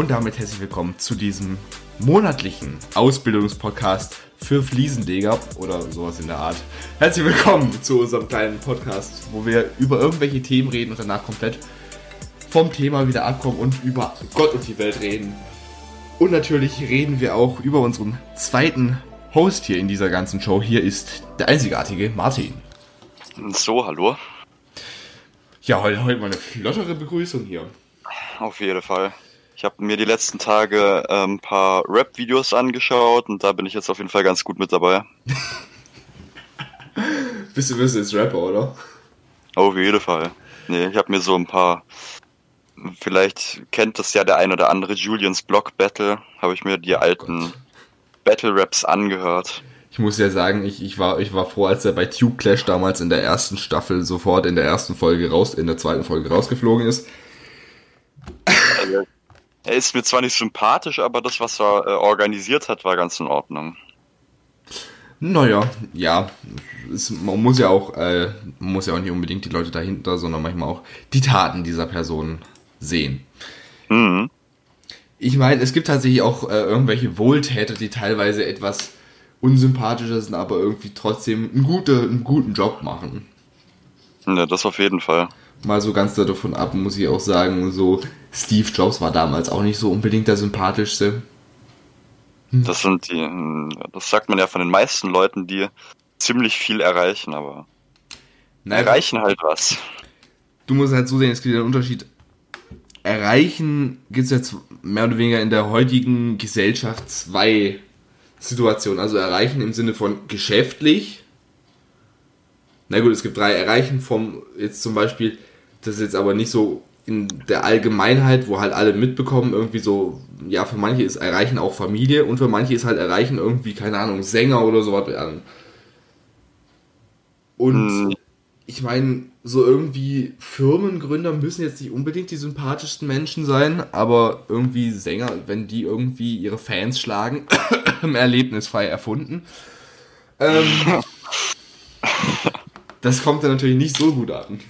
Und damit herzlich willkommen zu diesem monatlichen Ausbildungspodcast für Fliesenleger oder sowas in der Art. Herzlich willkommen zu unserem kleinen Podcast, wo wir über irgendwelche Themen reden und danach komplett vom Thema wieder abkommen und über Gott und die Welt reden. Und natürlich reden wir auch über unseren zweiten Host hier in dieser ganzen Show. Hier ist der einzigartige Martin. So, hallo. Ja, heute, heute mal eine flottere Begrüßung hier. Auf jeden Fall. Ich habe mir die letzten Tage ein ähm, paar Rap-Videos angeschaut und da bin ich jetzt auf jeden Fall ganz gut mit dabei. bist, du, bist du jetzt Rapper, oder? Auf jeden Fall. Nee, ich habe mir so ein paar, vielleicht kennt das ja der ein oder andere, Julians Block Battle, habe ich mir die oh alten Gott. Battle-Raps angehört. Ich muss ja sagen, ich, ich, war, ich war froh, als er bei Tube Clash damals in der ersten Staffel sofort in der ersten Folge raus, in der zweiten Folge rausgeflogen ist. Er ist mir zwar nicht sympathisch, aber das, was er äh, organisiert hat, war ganz in Ordnung. Naja, ja, es, man muss ja auch, äh, man muss ja auch nicht unbedingt die Leute dahinter, sondern manchmal auch die Taten dieser Person sehen. Mhm. Ich meine, es gibt tatsächlich auch äh, irgendwelche Wohltäter, die teilweise etwas unsympathischer sind, aber irgendwie trotzdem einen, gute, einen guten Job machen. Ja, das auf jeden Fall mal so ganz davon ab, muss ich auch sagen, so Steve Jobs war damals auch nicht so unbedingt der sympathischste. Hm. Das sind die, das sagt man ja von den meisten Leuten, die ziemlich viel erreichen, aber naja, erreichen halt was. Du musst halt so sehen, es gibt einen Unterschied. Erreichen gibt es jetzt mehr oder weniger in der heutigen Gesellschaft zwei Situationen. Also erreichen im Sinne von geschäftlich. Na gut, es gibt drei Erreichen vom, jetzt zum Beispiel, das ist jetzt aber nicht so in der Allgemeinheit, wo halt alle mitbekommen, irgendwie so, ja, für manche ist Erreichen auch Familie und für manche ist halt Erreichen irgendwie, keine Ahnung, Sänger oder sowas werden. Und mhm. ich meine, so irgendwie Firmengründer müssen jetzt nicht unbedingt die sympathischsten Menschen sein, aber irgendwie Sänger, wenn die irgendwie ihre Fans schlagen, erlebnisfrei erfunden. Ähm, das kommt dann natürlich nicht so gut an.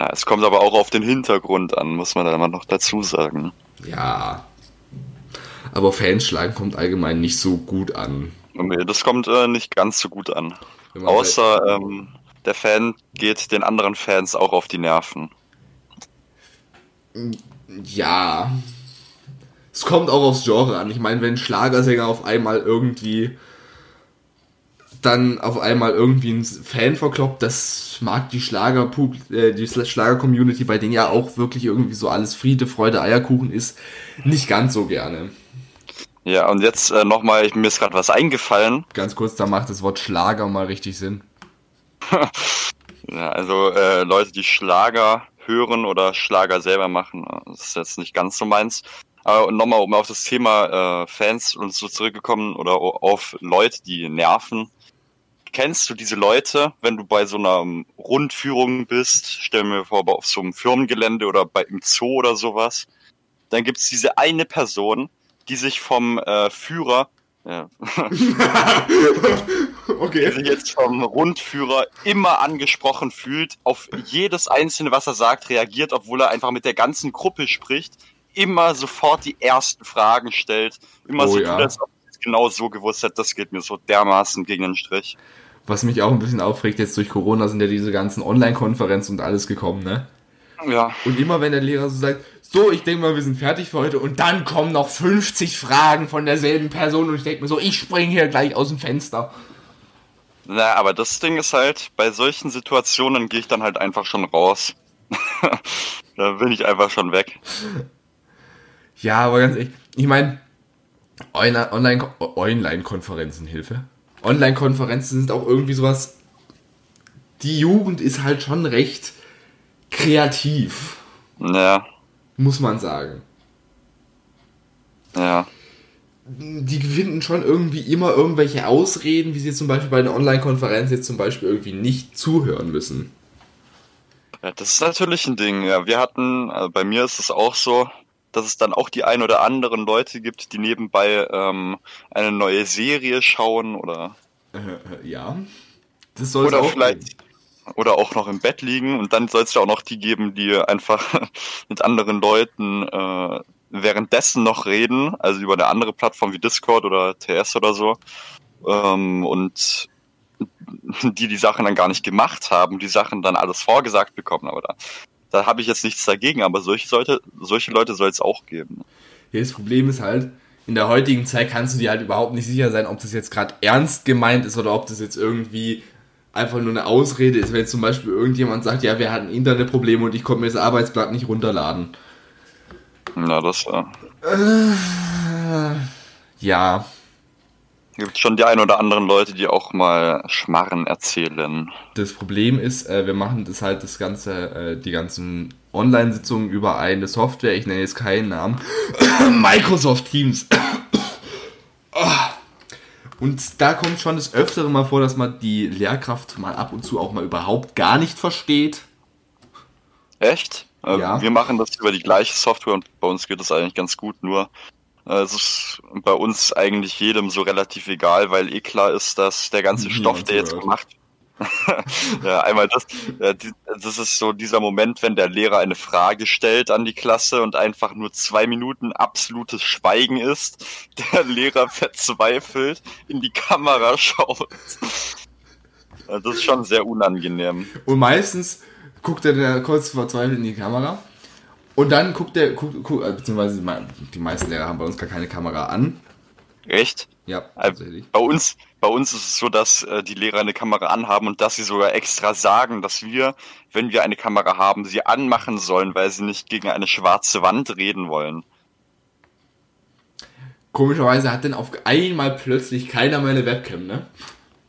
Ja, es kommt aber auch auf den Hintergrund an, muss man da mal noch dazu sagen. Ja. Aber Fans schlagen kommt allgemein nicht so gut an. Nee, das kommt äh, nicht ganz so gut an. Außer ähm, der Fan geht den anderen Fans auch auf die Nerven. Ja. Es kommt auch aufs Genre an. Ich meine, wenn Schlagersänger auf einmal irgendwie dann auf einmal irgendwie ein Fan verkloppt, das mag die Schlager äh, die Schlager Community, bei denen ja auch wirklich irgendwie so alles Friede, Freude, Eierkuchen ist, nicht ganz so gerne. Ja, und jetzt äh, nochmal, mir ist gerade was eingefallen. Ganz kurz, da macht das Wort Schlager mal richtig Sinn. ja, also äh, Leute, die Schlager hören oder Schlager selber machen, äh, das ist jetzt nicht ganz so meins. Aber nochmal, um auf das Thema äh, Fans und so zurückgekommen oder auf Leute, die nerven kennst du diese Leute, wenn du bei so einer Rundführung bist, stell mir vor, auf so einem Firmengelände oder bei im Zoo oder sowas, dann gibt's diese eine Person, die sich vom äh, Führer ja. okay. Die sich jetzt vom Rundführer immer angesprochen fühlt, auf jedes einzelne, was er sagt, reagiert, obwohl er einfach mit der ganzen Gruppe spricht, immer sofort die ersten Fragen stellt, immer oh, so ja. tut, als ob genau so gewusst hat, das geht mir so dermaßen gegen den Strich. Was mich auch ein bisschen aufregt, jetzt durch Corona sind ja diese ganzen Online-Konferenzen und alles gekommen, ne? Ja. Und immer wenn der Lehrer so sagt, so, ich denke mal, wir sind fertig für heute und dann kommen noch 50 Fragen von derselben Person und ich denke mir so, ich springe hier gleich aus dem Fenster. Na, aber das Ding ist halt, bei solchen Situationen gehe ich dann halt einfach schon raus. da bin ich einfach schon weg. Ja, aber ganz ehrlich, ich meine, Online-Konferenzen, Hilfe. Online-Konferenzen sind auch irgendwie sowas. Die Jugend ist halt schon recht kreativ. Ja. Muss man sagen. Ja. Die finden schon irgendwie immer irgendwelche Ausreden, wie sie zum Beispiel bei einer Online-Konferenz jetzt zum Beispiel irgendwie nicht zuhören müssen. Ja, das ist natürlich ein Ding. Ja, wir hatten, also bei mir ist es auch so, dass es dann auch die ein oder anderen Leute gibt, die nebenbei ähm, eine neue Serie schauen oder äh, ja. Das soll oder auch vielleicht geben. oder auch noch im Bett liegen und dann soll es ja auch noch die geben, die einfach mit anderen Leuten äh, währenddessen noch reden, also über eine andere Plattform wie Discord oder TS oder so, ähm, und die die Sachen dann gar nicht gemacht haben, die Sachen dann alles vorgesagt bekommen, aber da, da habe ich jetzt nichts dagegen, aber solche, sollte, solche Leute soll es auch geben. Ja, das Problem ist halt, in der heutigen Zeit kannst du dir halt überhaupt nicht sicher sein, ob das jetzt gerade ernst gemeint ist oder ob das jetzt irgendwie einfach nur eine Ausrede ist, wenn jetzt zum Beispiel irgendjemand sagt, ja, wir hatten Internetprobleme und ich konnte mir das Arbeitsblatt nicht runterladen. Na, das äh, Äh, ja, gibt schon die ein oder anderen Leute, die auch mal Schmarren erzählen. das Problem ist, äh, wir machen das halt das ganze, äh, die ganzen Online-Sitzungen über eine Software, ich nenne jetzt keinen Namen, Microsoft Teams. Und da kommt schon das Öfteren mal vor, dass man die Lehrkraft mal ab und zu auch mal überhaupt gar nicht versteht. Echt? Äh, Ja. Wir machen das über die gleiche Software und bei uns geht das eigentlich ganz gut, nur es ist bei uns eigentlich jedem so relativ egal, weil eh klar ist, dass der ganze Stoff, der jetzt gemacht ja, einmal das, das ist so dieser Moment, wenn der Lehrer eine Frage stellt an die Klasse und einfach nur zwei Minuten absolutes Schweigen ist, der Lehrer verzweifelt in die Kamera schaut. Äh, Das ist schon sehr unangenehm. Und meistens guckt er kurz verzweifelt in die Kamera. Und dann guckt er, guckt, guckt, äh, beziehungsweise die mei- die meisten Lehrer haben bei uns gar keine Kamera an. Echt? Ja, Äh, tatsächlich. Bei uns, bei uns ist es so, dass äh, die Lehrer eine Kamera anhaben und dass sie sogar extra sagen, dass wir, wenn wir eine Kamera haben, sie anmachen sollen, weil sie nicht gegen eine schwarze Wand reden wollen. Komischerweise hat dann auf einmal plötzlich keiner mehr eine Webcam, ne?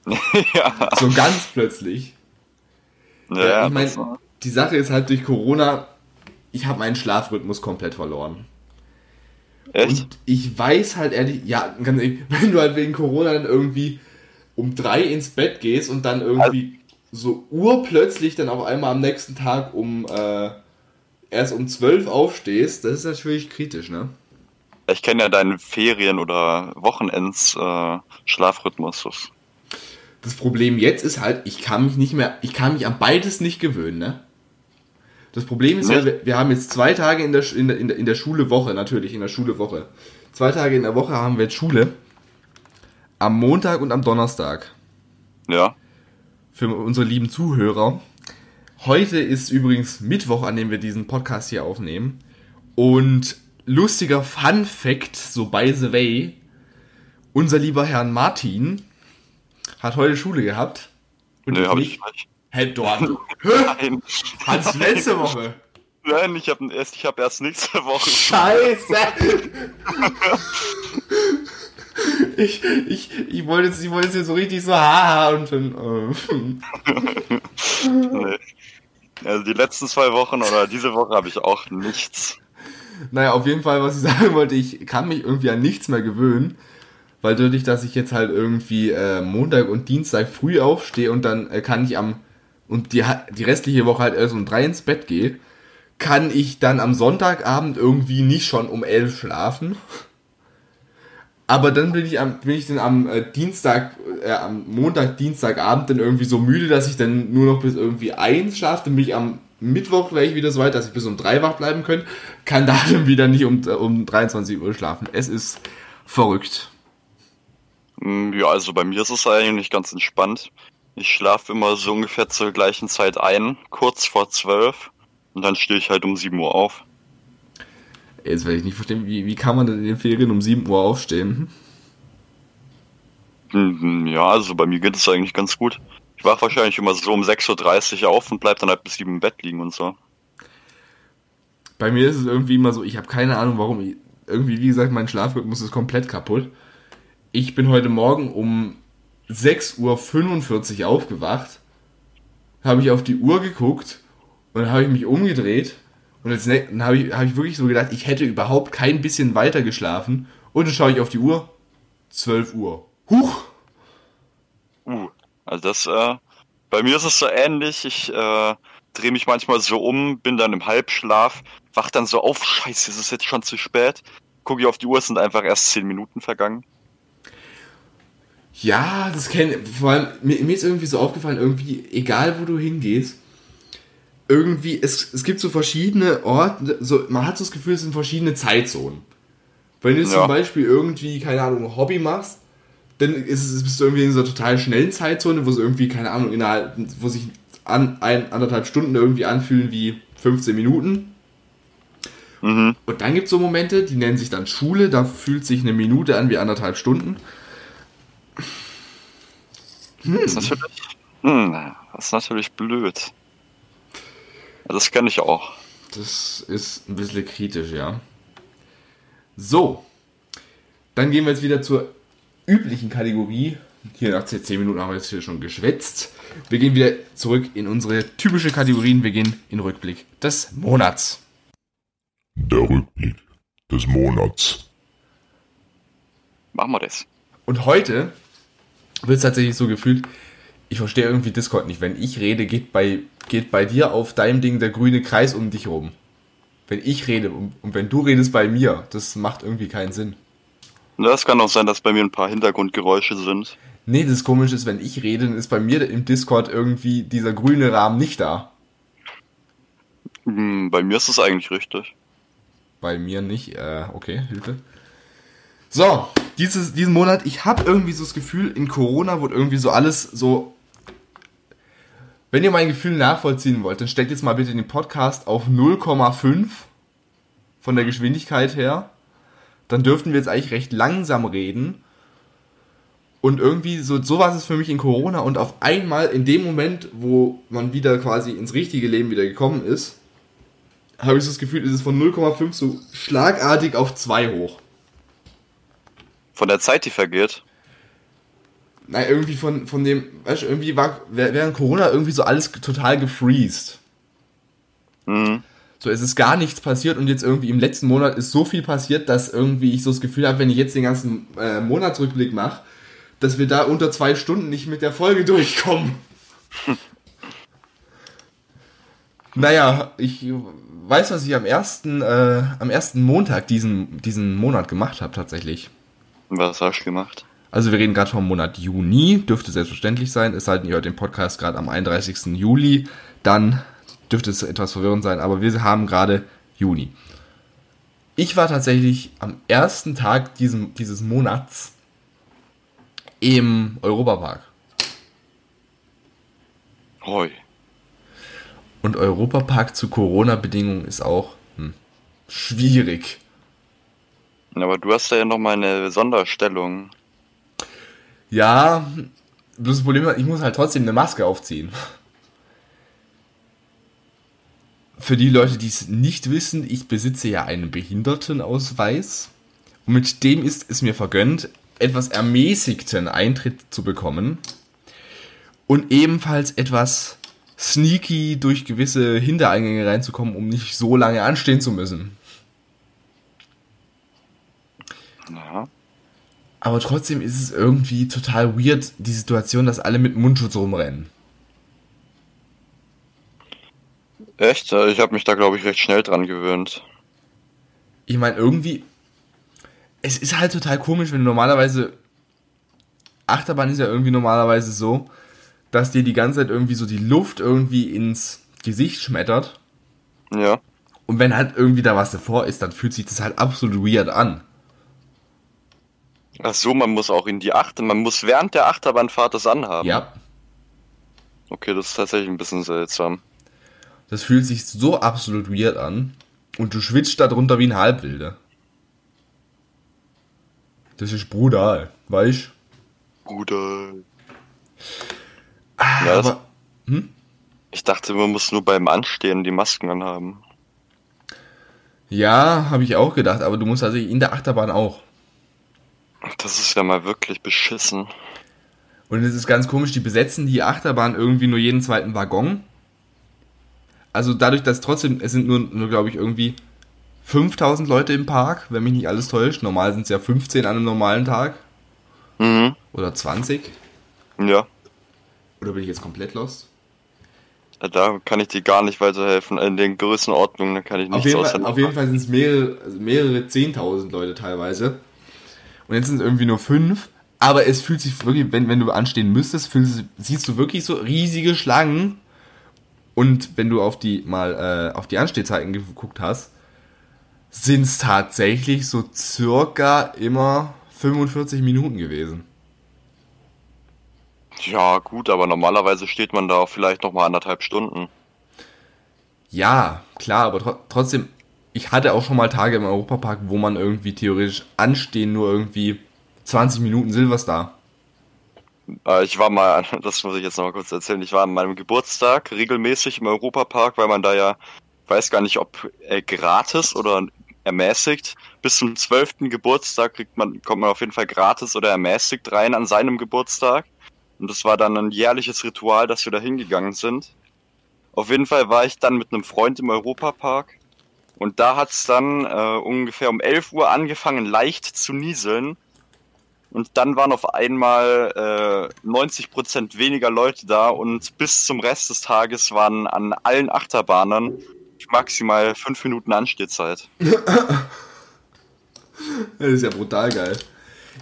ja, So ganz plötzlich. ja, Ja, ich meine, die Sache ist halt durch Corona, ich habe meinen Schlafrhythmus komplett verloren. echt? Und ich weiß halt ehrlich, ja, ganz ehrlich, wenn du halt wegen Corona dann irgendwie um drei ins Bett gehst und dann irgendwie so urplötzlich dann auf einmal am nächsten Tag um äh, erst um zwölf aufstehst, das ist natürlich kritisch, ne? Ich kenne ja deinen Ferien- oder Wochenends äh, Das Problem jetzt ist halt, ich kann mich nicht mehr, ich kann mich an beides nicht gewöhnen, ne? Das Problem ist ja, Nicht? wir, wir haben jetzt zwei Tage in der, in, der, in, der, Schule Woche, natürlich, in der Schule Woche. Zwei Tage in der Woche haben wir jetzt Schule. Am Montag und am Donnerstag. Ja, Für unsere lieben Zuhörer. Heute ist übrigens Mittwoch, an dem wir diesen Podcast hier aufnehmen. Und lustiger Fun Fact, so by the way, unser lieber Herrn Martin hat heute Schule gehabt. Und nee, habe ich nicht. Hä. Nein, Hat's letzte Woche. nein, ich habe erst, ich hab erst nächste Woche. Scheiße. Ich, ich, ich wollte jetzt, ich wollte jetzt hier so richtig so haha und dann. Äh. Nee. Also die letzten zwei Wochen oder diese Woche habe ich auch nichts. Naja, auf jeden Fall, was ich sagen wollte, ich kann mich irgendwie an nichts mehr gewöhnen, weil dadurch, dass ich jetzt halt irgendwie äh, Montag und Dienstag früh aufstehe und dann äh, kann ich am und die, die restliche Woche halt erst um drei ins Bett gehe, kann ich dann am Sonntagabend irgendwie nicht schon um elf schlafen. Aber dann bin ich am, bin ich dann am äh, Dienstag, äh, am Montag, Dienstagabend dann irgendwie so müde, dass ich dann nur noch bis irgendwie eins schlafe. Dann bin ich am Mittwoch wäre ich wieder so weit, dass ich bis um drei wach bleiben könnte. Kann da dann wieder nicht um, äh, um 23 Uhr schlafen. Es ist verrückt. Mm, Ja, also bei mir ist es eigentlich ganz entspannt. Ich schlafe immer so ungefähr zur gleichen Zeit ein, kurz vor zwölf. Und dann stehe ich halt um 7 Uhr auf. Jetzt werde ich nicht verstehen, wie, wie kann man denn in den Ferien um 7 Uhr aufstehen? Mm, Ja, also bei mir geht es eigentlich ganz gut. Ich wache wahrscheinlich immer so um 6.30 Uhr auf und bleib dann halt bis 7 im Bett liegen und so. Bei mir ist es irgendwie immer so, ich habe keine Ahnung, warum. Ich, irgendwie, wie gesagt, mein Schlafrhythmus ist komplett kaputt. Ich bin heute Morgen um 6.45 Uhr aufgewacht, habe ich auf die Uhr geguckt und dann habe ich mich umgedreht und jetzt ne- dann habe ich, hab ich wirklich so gedacht, ich hätte überhaupt kein bisschen weiter geschlafen und dann schaue ich auf die Uhr, 12 Uhr. Huch! Uh, also das, äh, bei mir ist es so ähnlich. Ich äh, drehe mich manchmal so um, bin dann im Halbschlaf, wach dann so auf, scheiße, ist es jetzt schon zu spät. Gucke ich auf die Uhr, sind einfach erst 10 Minuten vergangen. Ja, das kenne Vor allem, mir, mir ist irgendwie so aufgefallen, irgendwie, egal wo du hingehst, irgendwie, es, es gibt so verschiedene Orte, so, man hat so das Gefühl, es sind verschiedene Zeitzonen. Wenn du Ja. zum Beispiel irgendwie, keine Ahnung, ein Hobby machst, dann ist es, bist du irgendwie in so einer total schnellen Zeitzone, wo es irgendwie, keine Ahnung, innerhalb, wo sich an, ein, anderthalb Stunden irgendwie anfühlen wie 15 Minuten. Mhm. Und dann gibt es so Momente, die nennen sich dann Schule, da fühlt sich eine Minute an wie anderthalb Stunden. Das ist natürlich, hm, das ist natürlich blöd. Das kenne ich auch. Das ist ein bisschen kritisch, ja. So. Dann gehen wir jetzt wieder zur üblichen Kategorie. Hier nach 10 Minuten haben wir jetzt hier schon geschwätzt. Wir gehen wieder zurück in unsere typische Kategorien. Wir gehen in Rückblick des Monats. Der Rückblick des Monats. Machen wir das. Und heute wird es tatsächlich so gefühlt, ich verstehe irgendwie Discord nicht. Wenn ich rede, geht bei, geht bei dir auf deinem Ding der grüne Kreis um dich rum. Wenn ich rede und, und wenn du redest bei mir, das macht irgendwie keinen Sinn. Das kann auch sein, dass bei mir ein paar Hintergrundgeräusche sind. Nee, das Komische ist, wenn ich rede, dann ist bei mir im Discord irgendwie dieser grüne Rahmen nicht da. Hm, Bei mir ist es eigentlich richtig. Bei mir nicht. Äh, okay, Hilfe. So, dieses, diesen Monat, ich habe irgendwie so das Gefühl, in Corona wird irgendwie so alles so. Wenn ihr mein Gefühl nachvollziehen wollt, dann stellt jetzt mal bitte den Podcast auf 0,5 von der Geschwindigkeit her. Dann dürften wir jetzt eigentlich recht langsam reden. Und irgendwie so, so war es für mich in Corona und auf einmal in dem Moment, wo man wieder quasi ins richtige Leben wieder gekommen ist, habe ich so das Gefühl, ist es von 0,5 so schlagartig auf 2 hoch. Von der Zeit, die vergeht. Nein, irgendwie von, von dem, weißt du, irgendwie war während Corona irgendwie so alles total gefreezed. Mhm. So, es ist gar nichts passiert und jetzt irgendwie im letzten Monat ist so viel passiert, dass irgendwie ich so das Gefühl habe, wenn ich jetzt den ganzen äh, Monatsrückblick mache, dass wir da unter zwei Stunden nicht mit der Folge durchkommen. naja, ich weiß, was ich am ersten, äh, am ersten Montag diesen, diesen Monat gemacht habe tatsächlich. Was hast du gemacht? Also wir reden gerade vom Monat Juni, dürfte selbstverständlich sein, es denn, ihr hört den Podcast gerade am 31. Juli, dann dürfte es etwas verwirrend sein, aber wir haben gerade Juni. Ich war tatsächlich am ersten Tag diesem, dieses Monats im Europapark. Hoi. Und Europapark zu Corona-Bedingungen ist auch hm, schwierig. Aber du hast da ja nochmal eine Sonderstellung. Ja, bloß das Problem ist, ich muss halt trotzdem eine Maske aufziehen. Für die Leute, die es nicht wissen, ich besitze ja einen Behindertenausweis. Und mit dem ist es mir vergönnt, etwas ermäßigten Eintritt zu bekommen. Und ebenfalls etwas sneaky durch gewisse Hintereingänge reinzukommen, um nicht so lange anstehen zu müssen. Ja. Aber trotzdem ist es irgendwie total weird, die Situation, dass alle mit Mundschutz rumrennen. Echt? Ich habe mich da, glaube ich, recht schnell dran gewöhnt. Ich meine, irgendwie. Es ist halt total komisch, wenn du normalerweise. Achterbahn ist ja irgendwie normalerweise so, dass dir die ganze Zeit irgendwie so die Luft irgendwie ins Gesicht schmettert. Ja. Und wenn halt irgendwie da was davor ist, dann fühlt sich das halt absolut weird an. Ach so, man muss auch in die Achter, man muss während der Achterbahnfahrt das anhaben. Ja. Okay, das ist tatsächlich ein bisschen seltsam. Das fühlt sich so absolut weird an. Und du schwitzt da drunter wie ein Halbwilder. Das ist brutal, weißt Bruder. Ah, Ja, aber. Ich dachte, man muss nur beim Anstehen die Masken anhaben. Ja, habe ich auch gedacht, aber du musst also in der Achterbahn auch. Das ist ja mal wirklich beschissen. Und es ist ganz komisch, die besetzen die Achterbahn irgendwie nur jeden zweiten Waggon. Also dadurch, dass trotzdem, es sind nur, nur glaube ich, irgendwie 5000 Leute im Park, wenn mich nicht alles täuscht. Normal sind es ja 15 an einem normalen Tag. Mhm. Oder 20. Ja. Oder bin ich jetzt komplett lost? Da kann ich dir gar nicht weiterhelfen. In den Größenordnungen da kann ich Auf nichts jeden, Fall, auf jeden Fall sind es mehrere, mehrere 10.000 Leute teilweise. Und jetzt sind es irgendwie nur fünf. Aber es fühlt sich wirklich, wenn, wenn du anstehen müsstest, fühlst, siehst du wirklich so riesige Schlangen. Und wenn du auf die mal äh, auf die Anstehzeiten geguckt hast, sind es tatsächlich so circa immer 45 Minuten gewesen. Ja, gut, aber normalerweise steht man da auch vielleicht noch mal anderthalb Stunden. Ja, klar, aber tro trotzdem, ich hatte auch schon mal Tage im Europapark, wo man irgendwie theoretisch anstehen, nur irgendwie 20 Minuten Silverstar. Äh, ich war mal, das muss ich jetzt noch mal kurz erzählen, ich war an meinem Geburtstag regelmäßig im Europapark, weil man da ja, weiß gar nicht, ob äh, gratis oder ermäßigt. Bis zum 12. Geburtstag kriegt man, kommt man auf jeden Fall gratis oder ermäßigt rein an seinem Geburtstag. Und das war dann ein jährliches Ritual, dass wir da hingegangen sind. Auf jeden Fall war ich dann mit einem Freund im Europapark. Und da hat's dann äh, ungefähr um 11 Uhr angefangen, leicht zu nieseln. Und dann waren auf einmal äh, 90% weniger Leute da und bis zum Rest des Tages waren an allen Achterbahnen maximal fünf Minuten Anstehzeit. Das ist ja brutal geil.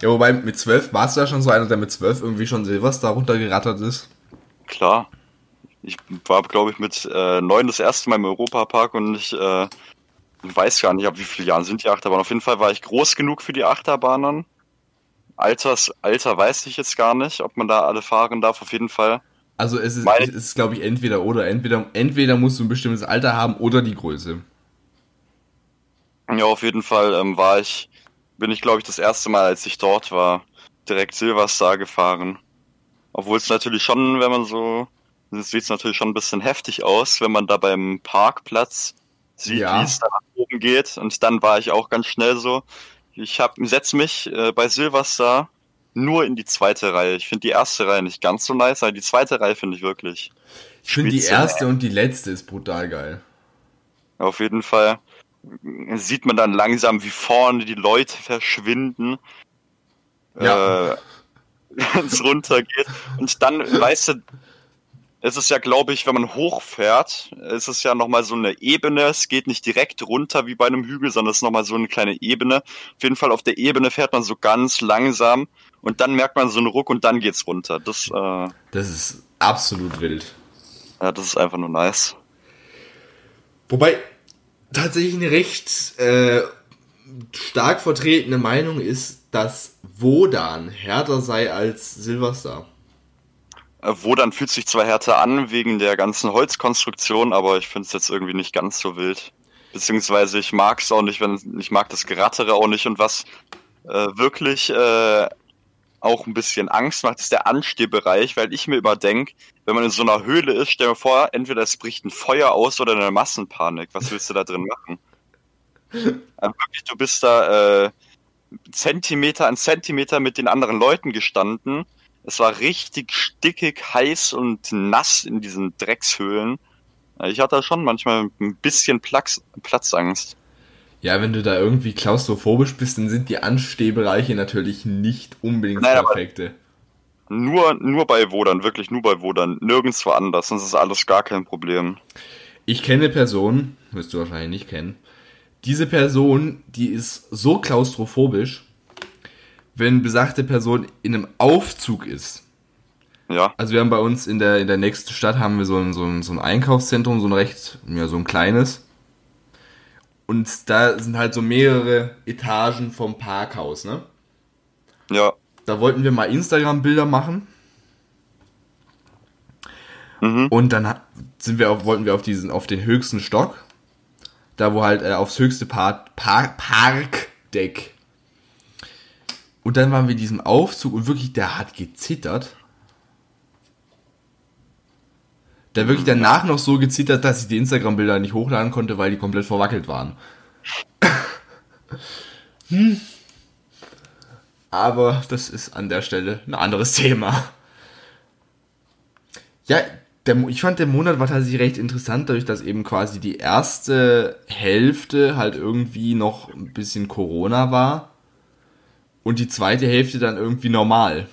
Ja, wobei mit 12 warst du ja schon so einer, der mit 12 irgendwie schon Silvester runtergerattert ist. Klar. Ich war, glaube ich, mit äh, neun das erste Mal im Europapark und ich äh, weiß gar nicht, ab wie viele Jahren sind die Achterbahnen. Auf jeden Fall war ich groß genug für die Achterbahnen. Alters, Alter weiß ich jetzt gar nicht, ob man da alle fahren darf, auf jeden Fall. Also es ist, Weil- es ist glaube ich, entweder oder. Entweder, entweder musst du ein bestimmtes Alter haben oder die Größe. Ja, auf jeden Fall ähm, war ich, bin ich, glaube ich, das erste Mal, als ich dort war, direkt Silverstar gefahren. Obwohl es natürlich schon, wenn man so, sieht es natürlich schon ein bisschen heftig aus, wenn man da beim Parkplatz sieht, Ja. wie es da nach oben geht. Und dann war ich auch ganz schnell so, ich hab, setz mich äh, bei Silverstar nur in die zweite Reihe. Ich finde die erste Reihe nicht ganz so nice, aber die zweite Reihe finde ich wirklich. Ich finde die erste und die letzte ist brutal geil. Auf jeden Fall sieht man dann langsam, wie vorne die Leute verschwinden. Ja. Äh, wenn es runtergeht. Und dann, weißt du, es ist ja, glaube ich, wenn man hochfährt, es ist ja nochmal so eine Ebene. Es geht nicht direkt runter wie bei einem Hügel, sondern es ist nochmal so eine kleine Ebene. Auf jeden Fall auf der Ebene fährt man so ganz langsam und dann merkt man so einen Ruck und dann geht's runter. Das, äh, ja, Das ist absolut wild. das ist einfach nur nice. Wobei tatsächlich eine recht äh, stark vertretene Meinung ist, dass Wodan härter sei als Silverstar. Äh, Wo dann fühlt sich zwar härter an wegen der ganzen Holzkonstruktion, aber ich finde es jetzt irgendwie nicht ganz so wild. Beziehungsweise ich mag es auch nicht, wenn ich mag das Gerattere auch nicht und was äh, wirklich äh, auch ein bisschen Angst macht, ist der Anstehbereich, weil ich mir überdenk, wenn man in so einer Höhle ist, stell dir vor, entweder es bricht ein Feuer aus oder eine Massenpanik. Was willst du da drin machen? äh, wirklich, du bist da äh, Zentimeter an Zentimeter mit den anderen Leuten gestanden. Es war richtig stickig, heiß und nass in diesen Dreckshöhlen. Ich hatte schon manchmal ein bisschen Platz, Platzangst. Ja, wenn du da irgendwie klaustrophobisch bist, dann sind die Anstehbereiche natürlich nicht unbedingt Nein, perfekte. Nur, nur bei Wodern, wirklich nur bei Wodern. Nirgendwo anders, sonst ist alles gar kein Problem. Ich kenne Personen, wirst du wahrscheinlich nicht kennen. Diese Person, die ist so klaustrophobisch, wenn besagte Person in einem Aufzug ist. Ja, Also wir haben bei uns in der, in der nächsten Stadt haben wir so ein, so, ein, so ein Einkaufszentrum, so ein recht, ja, so ein kleines. Und da sind halt so mehrere Etagen vom Parkhaus, ne? ja. Da wollten wir mal Instagram-Bilder machen. Mhm. Und dann sind wir auf, wollten wir auf diesen, auf den höchsten Stock. Da wo halt äh, aufs höchste Part, Par Parkdeck. Und dann waren wir in diesem Aufzug und wirklich, der hat gezittert. Der wirklich danach noch so gezittert, dass ich die Instagram-Bilder nicht hochladen konnte, weil die komplett verwackelt waren. hm. Aber das ist an der Stelle ein anderes Thema. Ja, der, ich fand der Monat war tatsächlich recht interessant, dadurch, dass eben quasi die erste Hälfte halt irgendwie noch ein bisschen Corona war und die zweite Hälfte dann irgendwie normal.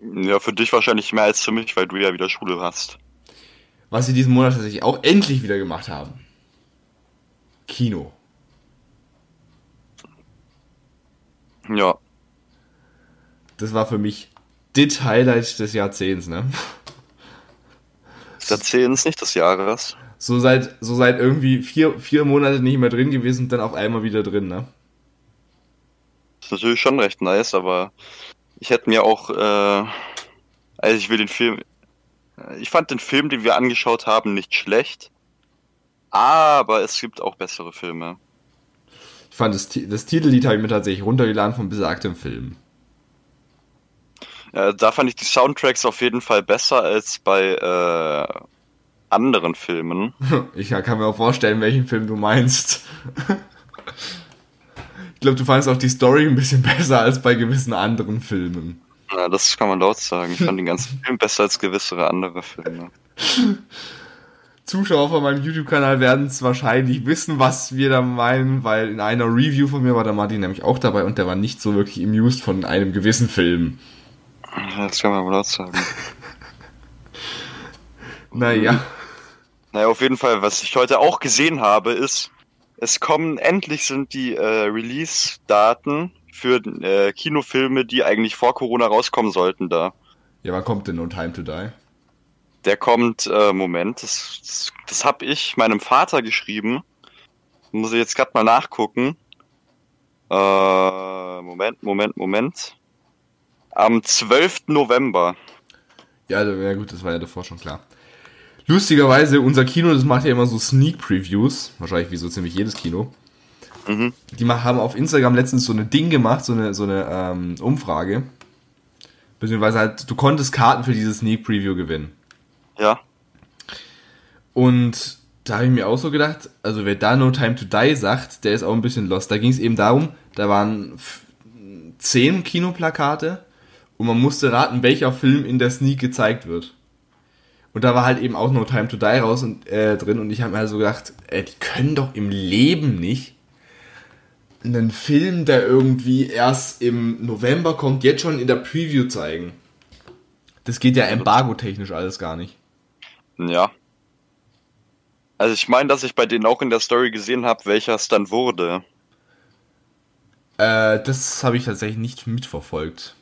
Ja, für dich wahrscheinlich mehr als für mich, weil du ja wieder Schule hast. Was wir diesen Monat tatsächlich auch endlich wieder gemacht haben. Kino. Ja, Das war für mich das Highlight des Jahrzehnts, ne? Erzählens nicht des Jahres. So seit, so seit irgendwie vier, vier Monate nicht mehr drin gewesen und dann auf einmal wieder drin, ne? Das ist natürlich schon recht nice, aber ich hätte mir auch, äh, also ich will den Film, ich fand den Film, den wir angeschaut haben, nicht schlecht, aber es gibt auch bessere Filme. Ich fand das, das Titellied habe ich mir tatsächlich runtergeladen von besagtem Film. Ja, da fand ich die Soundtracks auf jeden Fall besser als bei äh, anderen Filmen. Ich kann mir auch vorstellen, welchen Film du meinst. Ich glaube, du fandest auch die Story ein bisschen besser als bei gewissen anderen Filmen. Ja, das kann man laut sagen. Ich fand den ganzen Film besser als gewisse andere Filme. Zuschauer von meinem YouTube-Kanal werden es wahrscheinlich wissen, was wir da meinen, weil in einer Review von mir war der Martin nämlich auch dabei und der war nicht so wirklich amused von einem gewissen Film. Das kann man wohl laut sagen. Naja. Naja, auf jeden Fall, was ich heute auch gesehen habe, ist, es kommen, endlich sind die äh, Release-Daten für äh, Kinofilme, die eigentlich vor Corona rauskommen sollten, da. Ja, wann kommt denn No Time to Die? Der kommt, äh, Moment, das, das, das habe ich meinem Vater geschrieben. Muss ich jetzt gerade mal nachgucken. Äh, Moment, Moment, Moment. Am 12. November. Ja, ja gut, das war ja davor schon klar. Lustigerweise, unser Kino, das macht ja immer so Sneak Previews, wahrscheinlich wie so ziemlich jedes Kino. Mhm. Die haben auf Instagram letztens so eine Ding gemacht, so eine, so eine ähm, Umfrage. Beziehungsweise halt, du konntest Karten für dieses Sneak Preview gewinnen. Ja. Und da habe ich mir auch so gedacht, also wer da No Time to Die sagt, der ist auch ein bisschen lost. Da ging es eben darum, da waren zehn Kinoplakate und man musste raten, welcher Film in der Sneak gezeigt wird. Und da war halt eben auch No Time to Die raus und äh, drin und ich habe mir halt so gedacht, äh, die können doch im Leben nicht einen Film, der irgendwie erst im November kommt, jetzt schon in der Preview zeigen. Das geht ja embargo-technisch alles gar nicht. Ja. Also ich meine, dass ich bei denen auch in der Story gesehen habe, welcher es dann wurde. Äh, das habe ich tatsächlich nicht mitverfolgt.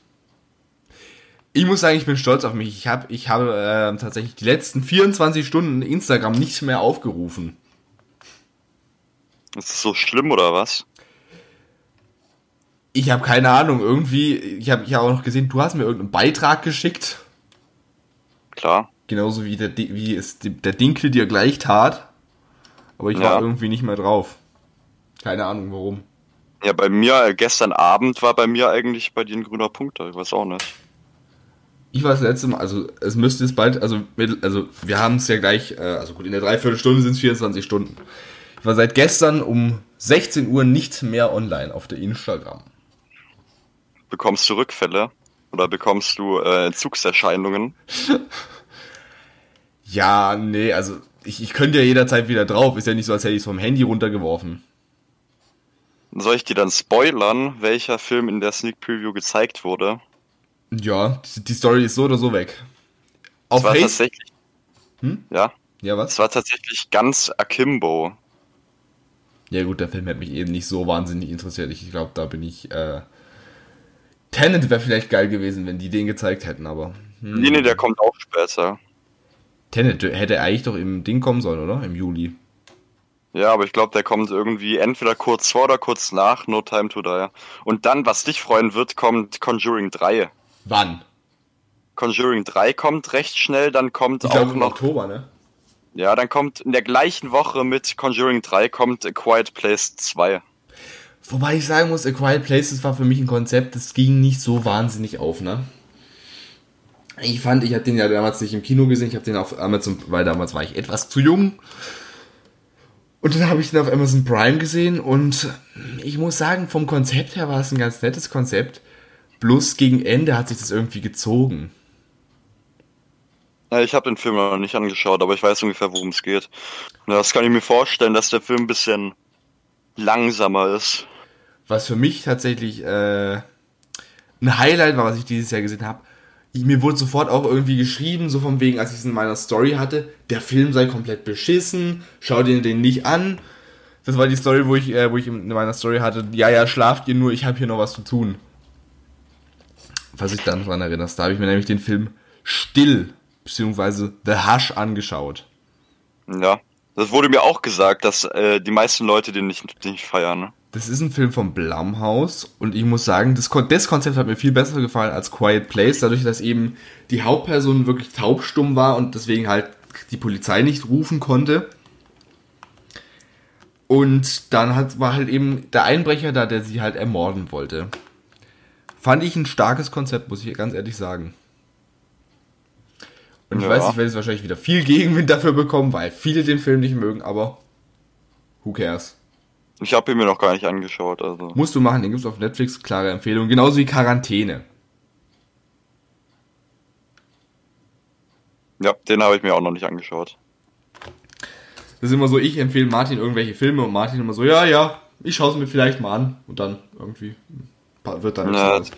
Ich muss sagen, ich bin stolz auf mich. Ich habe ich habe äh, tatsächlich die letzten 24 Stunden Instagram nicht mehr aufgerufen. Ist das so schlimm oder was? Ich habe keine Ahnung, irgendwie, ich habe ich hab auch noch gesehen, du hast mir irgendeinen Beitrag geschickt. Klar. Genauso wie der, wie es der Dinkel dir gleich tat. Aber ich Ja. war irgendwie nicht mehr drauf. Keine Ahnung warum. Ja, bei mir, äh, gestern Abend war bei mir eigentlich bei dir ein grüner Punkt da. Ich weiß auch nicht. Ich war das letzte Mal, also es müsste jetzt bald, also, mit- also wir haben es ja gleich, äh, also gut, in der Dreiviertelstunde sind es 24 Stunden. Ich war seit gestern um 16 Uhr nicht mehr online auf der Instagram. Bekommst du Rückfälle? Oder bekommst du äh, Entzugserscheinungen? Ja, nee, also ich, ich könnte ja jederzeit wieder drauf. Ist ja nicht so, als hätte ich es vom Handy runtergeworfen. Soll ich dir dann spoilern, welcher Film in der Sneak Preview gezeigt wurde? Ja, die, die Story ist so oder so weg. Es Auf war Face. tatsächlich. Hm? Ja, Ja, es was? war tatsächlich ganz akimbo. Ja gut, der Film hat mich eben nicht so wahnsinnig interessiert. Ich glaube, da bin ich. Äh, Tenet wäre vielleicht geil gewesen, wenn die den gezeigt hätten, aber. Hm. Nee, nee, der kommt auch später. Tenet hätte eigentlich doch im Ding kommen sollen, oder? Im Juli. Ja, aber ich glaube, der kommt irgendwie entweder kurz vor oder kurz nach No Time to Die. Und dann, was dich freuen wird, kommt Conjuring 3. Wann? Conjuring 3 kommt recht schnell, dann kommt Ich auch im noch. Oktober, ne? Ja, dann kommt in der gleichen Woche mit Conjuring 3 kommt A Quiet Place 2. Wobei ich sagen muss, A Quiet Places war für mich ein Konzept, das ging nicht so wahnsinnig auf, ne? Ich fand, ich habe den ja damals nicht im Kino gesehen, ich habe den auf Amazon, weil damals war ich etwas zu jung. Und dann habe ich den auf Amazon Prime gesehen und ich muss sagen, vom Konzept her war es ein ganz nettes Konzept. Bloß gegen Ende hat sich das irgendwie gezogen. Ich habe den Film noch nicht angeschaut, aber ich weiß ungefähr, worum es geht. Das kann ich mir vorstellen, dass der Film ein bisschen langsamer ist. Was für mich tatsächlich äh, ein Highlight war, was ich dieses Jahr gesehen habe. Mir wurde sofort auch irgendwie geschrieben, so von wegen, als ich es in meiner Story hatte, der Film sei komplett beschissen, schau dir den nicht an. Das war die Story, wo ich, äh, wo ich in meiner Story hatte, ja, ja, schlaft ihr nur, ich habe hier noch was zu tun. Was ich dann dran erinnerst, da habe ich mir nämlich den Film Still, beziehungsweise The Hush angeschaut. Ja. Das wurde mir auch gesagt, dass äh, die meisten Leute den nicht, nicht feiern. Ne? Das ist ein Film vom Blumhouse und ich muss sagen, das, Kon das Konzept hat mir viel besser gefallen als Quiet Place, dadurch, dass eben die Hauptperson wirklich taubstumm war und deswegen halt die Polizei nicht rufen konnte. Und dann hat, war halt eben der Einbrecher da, der sie halt ermorden wollte. Fand ich ein starkes Konzept, muss ich ganz ehrlich sagen. Und ich Ja. weiß, ich werde jetzt wahrscheinlich wieder viel Gegenwind dafür bekommen, weil viele den Film nicht mögen, aber who cares? Ich habe ihn mir noch gar nicht angeschaut. Also. Musst du machen, den gibt's auf Netflix, klare Empfehlung. Genauso wie Quarantäne. Ja, den habe ich mir auch noch nicht angeschaut. Das ist immer so, ich empfehle Martin irgendwelche Filme und Martin immer so, ja, ja, ich schaue es mir vielleicht mal an. Und dann irgendwie hm, wird dann was.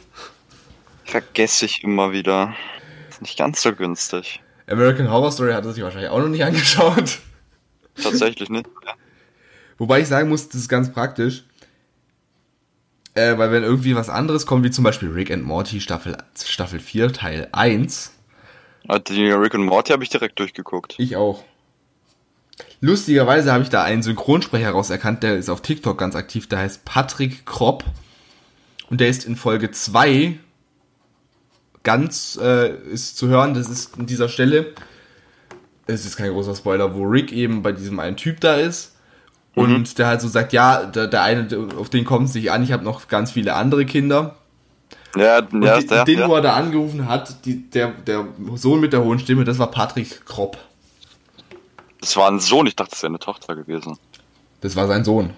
Vergesse ich immer wieder. Ist nicht ganz so günstig. American Horror Story hat er sich wahrscheinlich auch noch nicht angeschaut. Tatsächlich nicht. Wobei ich sagen muss, das ist ganz praktisch. Äh, weil wenn irgendwie was anderes kommt, wie zum Beispiel Rick and Morty Staffel, Staffel 4, Teil 1, Ah, Die Rick und Morty habe ich direkt durchgeguckt. ich auch. Lustigerweise habe ich da einen Synchronsprecher rauserkannt, der ist auf TikTok ganz aktiv, der heißt Patrick Kropp. Und der ist in Folge 2 ganz äh, ist zu hören, das ist an dieser Stelle, es ist kein großer Spoiler, wo Rick eben bei diesem einen Typ da ist und der halt so sagt, ja, der, der eine, auf den kommt es nicht an, ich habe noch ganz viele andere Kinder. Ja, Und ja, den, der, den, wo ja. er da angerufen hat, die, der, der Sohn mit der hohen Stimme, das war Patrick Kropp. Das war ein Sohn, ich dachte, das wäre eine Tochter gewesen. Das war sein Sohn.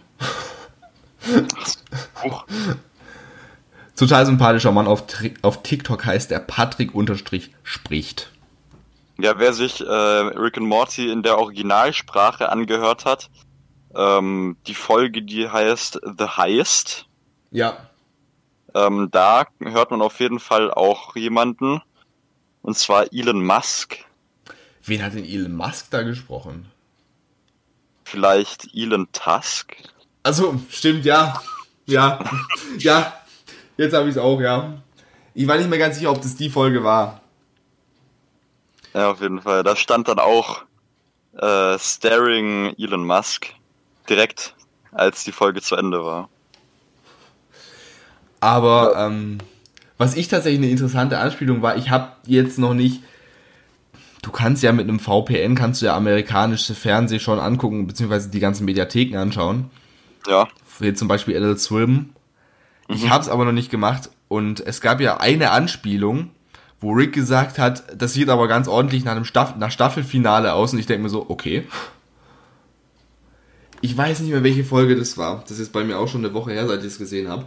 Total sympathischer Mann auf, auf TikTok heißt der Patrick unterstrich spricht. Ja, wer sich äh, Rick and Morty in der Originalsprache angehört hat, ähm, die Folge, die heißt The Heist, Ja. ähm, da hört man auf jeden Fall auch jemanden, und zwar Elon Musk. Wen hat denn Elon Musk da gesprochen? Vielleicht Elon Tusk. Also, stimmt, ja. Ja. ja. Jetzt habe ich es auch, ja. Ich war nicht mehr ganz sicher, ob das die Folge war. Ja, auf jeden Fall. Da stand dann auch äh, Staring Elon Musk direkt, als die Folge zu Ende war. Aber ähm, was ich tatsächlich eine interessante Anspielung war, ich habe jetzt noch nicht. Du kannst ja mit einem VPN kannst du ja amerikanische Fernseh schon angucken, beziehungsweise die ganzen Mediatheken anschauen. Ja, Wie zum Beispiel Adult Swim. Ich habe es aber noch nicht gemacht und es gab ja eine Anspielung, wo Rick gesagt hat, das sieht aber ganz ordentlich nach einem Staff nach Staffelfinale aus und ich denke mir so, okay. Ich weiß nicht mehr, welche Folge das war. Das ist jetzt bei mir auch schon eine Woche her, seit ich es gesehen habe.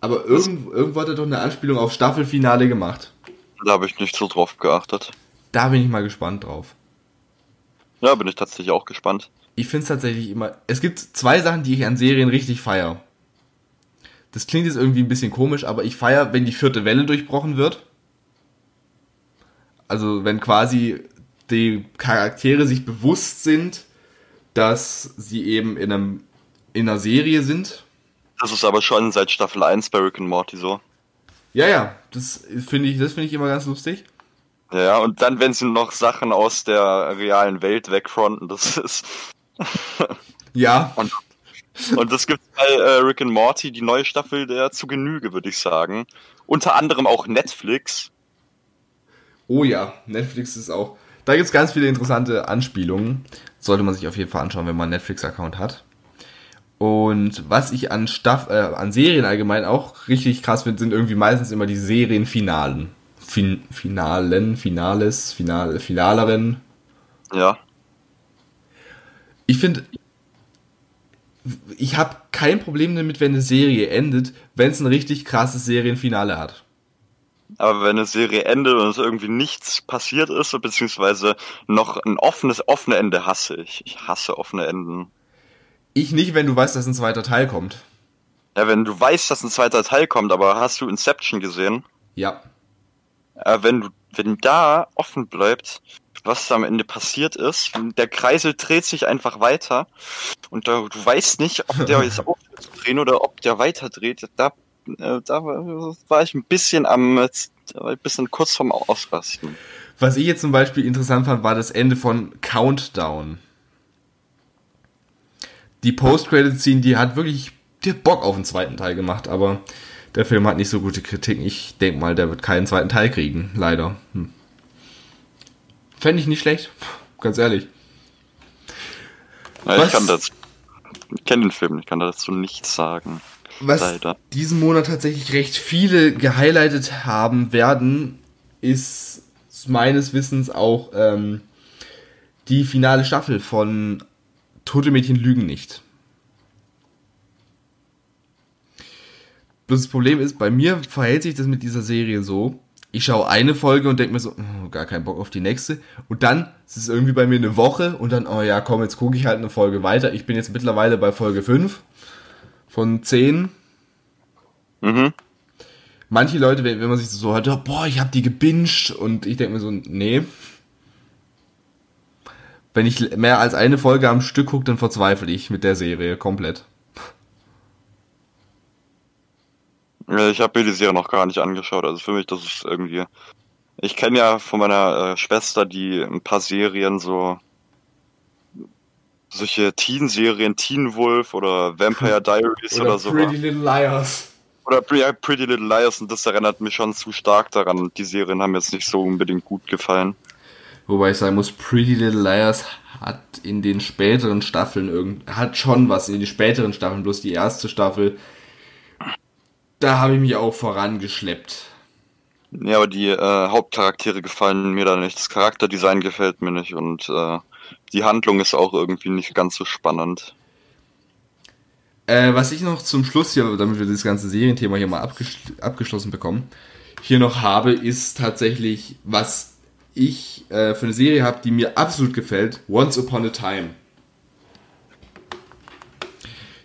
Aber irgend, irgendwo hat er doch eine Anspielung auf Staffelfinale gemacht. da habe ich nicht so drauf geachtet. Da bin ich mal gespannt drauf. Ja, bin ich tatsächlich auch gespannt. Ich finde es tatsächlich immer. Es gibt zwei Sachen, die ich an Serien richtig feier. Das klingt jetzt irgendwie ein bisschen komisch, aber ich feier, wenn die vierte Welle durchbrochen wird. Also wenn quasi die Charaktere sich bewusst sind, dass sie eben in einem in einer Serie sind. Das ist aber schon seit Staffel 1 bei Rick and Morty so. Ja, ja, das finde ich, das finde ich immer ganz lustig. Ja, und dann, wenn sie noch Sachen aus der realen Welt wegfronten, das ist. Ja, Und, und das gibt bei äh, Rick and Morty die neue Staffel der zu Genüge, würde ich sagen. Unter anderem auch Netflix. Oh ja, Netflix ist auch. Da gibt es ganz viele interessante Anspielungen. Sollte man sich auf jeden Fall anschauen, wenn man einen Netflix-Account hat. Und was ich an Staff, äh, an Serien allgemein auch richtig krass finde, sind irgendwie meistens immer die Serienfinalen. Fin Finalen, Finales, Finale, Finaleren. Ja. Ich finde, ich habe kein Problem damit, wenn eine Serie endet, wenn es ein richtig krasses Serienfinale hat. Aber wenn eine Serie endet und es irgendwie nichts passiert ist, beziehungsweise noch ein offenes, offene Ende hasse ich. Ich hasse offene Enden. Ich nicht, wenn du weißt, dass ein zweiter Teil kommt. Ja, wenn du weißt, dass ein zweiter Teil kommt, aber hast du Inception gesehen? Ja. Äh, wenn du, wenn da offen bleibt, was am Ende passiert ist, der Kreisel dreht sich einfach weiter und da, du weißt nicht, ob der jetzt aufhört zu drehen oder ob der weiter dreht. Da, äh, da war ich ein bisschen am, war ein bisschen kurz vorm Ausrasten. Was ich jetzt zum Beispiel interessant fand, war das Ende von Countdown. Die Post-Credit-Scene, die hat wirklich die hat Bock auf den zweiten Teil gemacht, aber der Film hat nicht so gute Kritiken. Ich denke mal, der wird keinen zweiten Teil kriegen, leider. Hm. Fände ich nicht schlecht, ganz ehrlich. Ja, ich kann das. Ich kenne den Film, ich kann dazu nichts sagen. Was leider. diesen Monat tatsächlich recht viele gehighlightet haben werden, ist meines Wissens auch ähm, die finale Staffel von Tote Mädchen lügen nicht. das Problem ist, bei mir verhält sich das mit dieser Serie so, ich schaue eine Folge und denke mir so, oh, gar keinen Bock auf die nächste. Und dann ist es irgendwie bei mir eine Woche und dann, oh ja, komm, jetzt gucke ich halt eine Folge weiter. Ich bin jetzt mittlerweile bei Folge 5 von 10. Mhm. Manche Leute, wenn, wenn man sich so hört, boah, ich habe die gebinged und ich denke mir so, nee. Wenn ich mehr als eine Folge am Stück gucke, dann verzweifle ich mit der Serie komplett. Ich habe mir die Serie noch gar nicht angeschaut. Also für mich, das ist irgendwie. Ich kenne ja von meiner äh, Schwester die ein paar Serien so solche Teen-Serien, Teen Wolf oder Vampire Diaries oder, oder so. Pretty Little Liars. Oder Pretty Little Liars und das erinnert mich schon zu stark daran. Die Serien haben jetzt nicht so unbedingt gut gefallen. Wobei ich sagen muss, Pretty Little Liars hat in den späteren Staffeln irgend hat schon was in den späteren Staffeln, bloß die erste Staffel da habe ich mich auch vorangeschleppt. Ja, aber die äh, Hauptcharaktere gefallen mir da nicht. Das Charakterdesign gefällt mir nicht und äh, die Handlung ist auch irgendwie nicht ganz so spannend. Äh, was ich noch zum Schluss hier, damit wir das ganze Serienthema hier mal abgesch abgeschlossen bekommen, hier noch habe, ist tatsächlich, was ich äh, für eine Serie habe, die mir absolut gefällt, Once Upon a Time.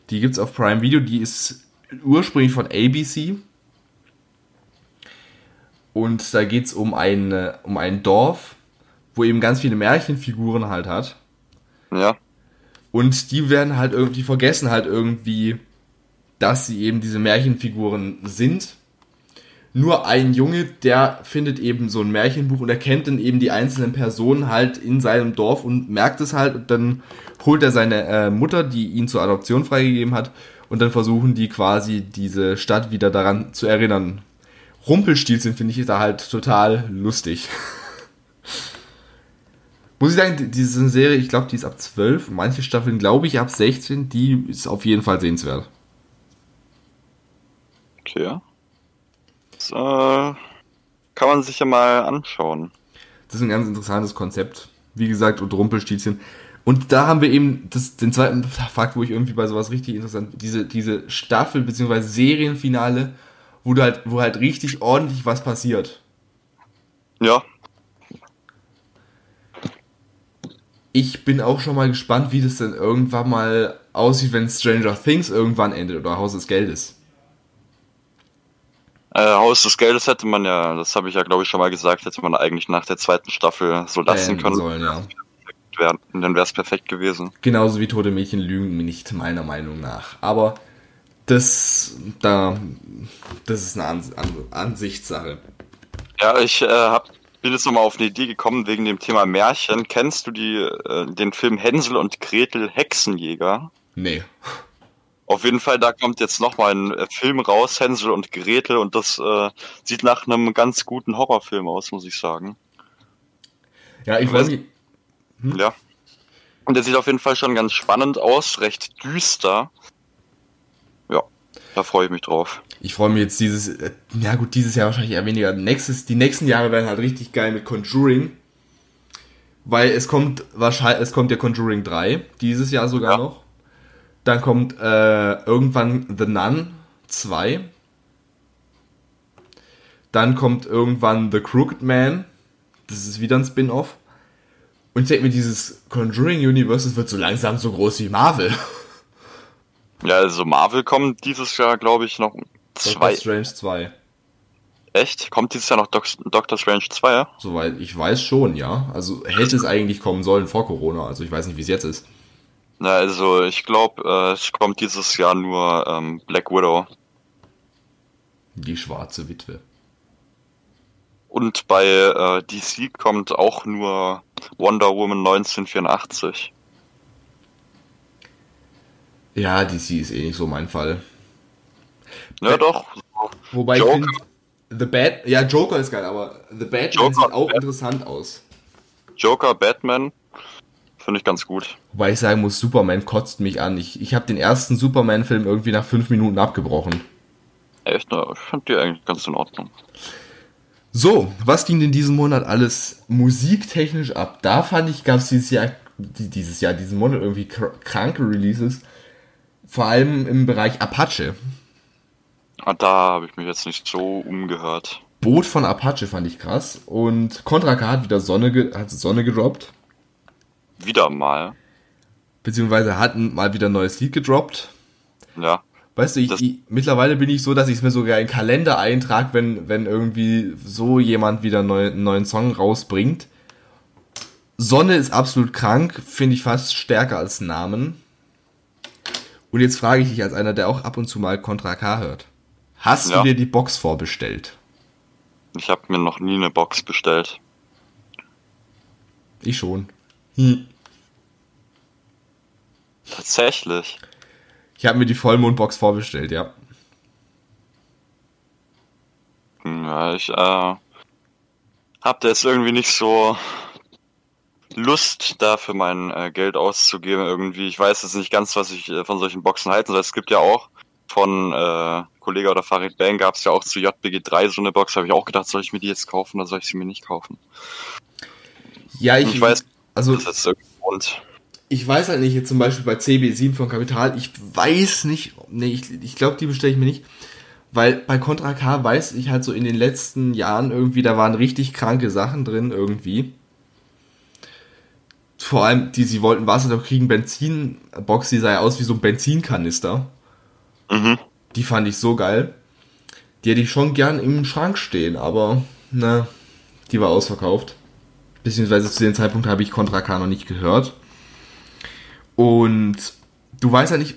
Die gibt es auf Prime Video, die ist ursprünglich von ABC. Und da geht es um ein, um ein Dorf, wo eben ganz viele Märchenfiguren halt hat. Ja. Und die werden halt irgendwie, vergessen halt irgendwie, dass sie eben diese Märchenfiguren sind. Nur ein Junge, der findet eben so ein Märchenbuch und erkennt dann eben die einzelnen Personen halt in seinem Dorf und merkt es halt und dann holt er seine äh, Mutter, die ihn zur Adoption freigegeben hat, und dann versuchen die quasi diese Stadt wieder daran zu erinnern. Rumpelstilzchen finde ich da halt total lustig. Muss ich sagen, diese Serie, ich glaube, die ist ab 12, manche Staffeln glaube ich ab 16, die ist auf jeden Fall sehenswert. Okay. Das, äh, kann man sich ja mal anschauen. Das ist ein ganz interessantes Konzept. Wie gesagt, und Rumpelstilzchen und da haben wir eben das, den zweiten Fakt, wo ich irgendwie bei sowas richtig interessant, diese, diese Staffel bzw. Serienfinale, wo du halt, wo halt richtig ordentlich was passiert. Ja. Ich bin auch schon mal gespannt, wie das denn irgendwann mal aussieht, wenn Stranger Things irgendwann endet oder Haus des Geldes. Äh, Haus des Geldes hätte man ja, das habe ich ja glaube ich schon mal gesagt, hätte man eigentlich nach der zweiten Staffel so lassen können. Sollen, ja wären. Und dann wäre es perfekt gewesen. Genauso wie tote Mädchen lügen nicht, meiner Meinung nach. Aber das, da, das ist eine Ans An Ansichtssache. Ja, ich äh, hab, bin jetzt nochmal auf eine Idee gekommen wegen dem Thema Märchen. Kennst du die, äh, den Film Hänsel und Gretel Hexenjäger? Nee. Auf jeden Fall, da kommt jetzt nochmal ein äh, Film raus, Hänsel und Gretel, und das äh, sieht nach einem ganz guten Horrorfilm aus, muss ich sagen. Ja, ich weiß nicht. Hm? Ja. Und der sieht auf jeden Fall schon ganz spannend aus, recht düster. Ja, da freue ich mich drauf. Ich freue mich jetzt dieses, äh, ja gut, dieses Jahr wahrscheinlich eher weniger. Nächstes, die nächsten Jahre werden halt richtig geil mit Conjuring. Weil es kommt wahrscheinlich, es kommt ja Conjuring 3, dieses Jahr sogar ja. noch. Dann kommt äh, irgendwann The Nun 2. Dann kommt irgendwann The Crooked Man. Das ist wieder ein Spin-off. Und ich denke mir, dieses Conjuring Universe wird so langsam so groß wie Marvel. Ja, also Marvel kommt dieses Jahr, glaube ich, noch zwei. Doctor Strange 2. Echt? Kommt dieses Jahr noch Doc Doctor Strange 2? Ja? Soweit ich weiß schon, ja. Also hätte es eigentlich kommen sollen vor Corona. Also ich weiß nicht, wie es jetzt ist. Na, also ich glaube, äh, es kommt dieses Jahr nur ähm, Black Widow. Die schwarze Witwe. Und bei äh, DC kommt auch nur Wonder Woman 1984. Ja, DC ist eh nicht so mein Fall. Ja, doch. Wobei Joker. ich finde, The Bad, ja, Joker ist geil, aber The Batman Joker, sieht auch Bat- interessant aus. Joker, Batman. Finde ich ganz gut. Wobei ich sagen muss, Superman kotzt mich an. Ich, ich habe den ersten Superman-Film irgendwie nach fünf Minuten abgebrochen. Echt? Ich fand die eigentlich ganz in Ordnung. So, was ging denn diesen Monat alles musiktechnisch ab? Da fand ich, gab es dieses Jahr, die- dieses Jahr, diesen Monat irgendwie kr kranke Releases. Vor allem im Bereich Apache. Ah, Da habe ich mich jetzt nicht so umgehört. Boot von Apache fand ich krass. Und Contra K hat wieder Sonne, ge hat Sonne gedroppt. Wieder mal. Beziehungsweise hat mal wieder ein neues Lied gedroppt. Ja. Weißt du, ich, ich, mittlerweile bin ich so, dass ich es mir sogar in den Kalender eintrage, wenn, wenn irgendwie so jemand wieder neu, einen neuen Song rausbringt. Sonne ist absolut krank, finde ich fast stärker als Namen. Und jetzt frage ich dich als einer, der auch ab und zu mal Contra K hört. Hast Ja. du dir die Box vorbestellt? Ich habe mir noch nie eine Box bestellt. Ich schon. Hm. Tatsächlich. Ich habe mir die Vollmondbox vorbestellt, ja. Ja, ich äh, habe da jetzt irgendwie nicht so Lust dafür mein äh, Geld auszugeben irgendwie. Ich weiß jetzt nicht ganz, was ich äh, von solchen Boxen halten soll. Es gibt ja auch von äh, Kollege oder Farid Bang gab es ja auch zu JBG 3 so eine Box. Habe ich auch gedacht, soll ich mir die jetzt kaufen oder soll ich sie mir nicht kaufen? Ja, ich, Ich weiß, also Das ist irgendwie. Ich weiß halt nicht, jetzt zum Beispiel bei CB7 von Kapital, ich weiß nicht, nee, ich, ich glaube, die bestelle ich mir nicht, weil bei Contra K weiß ich halt so in den letzten Jahren irgendwie, da waren richtig kranke Sachen drin irgendwie. Vor allem, die, sie wollten Wasser kriegen, Benzinbox, die sah ja aus wie so ein Benzinkanister. Mhm. Die fand ich so geil. Die hätte ich schon gern im Schrank stehen, aber, na, die war ausverkauft. Beziehungsweise zu dem Zeitpunkt habe ich Contra K noch nicht gehört. Und du weißt ja nicht,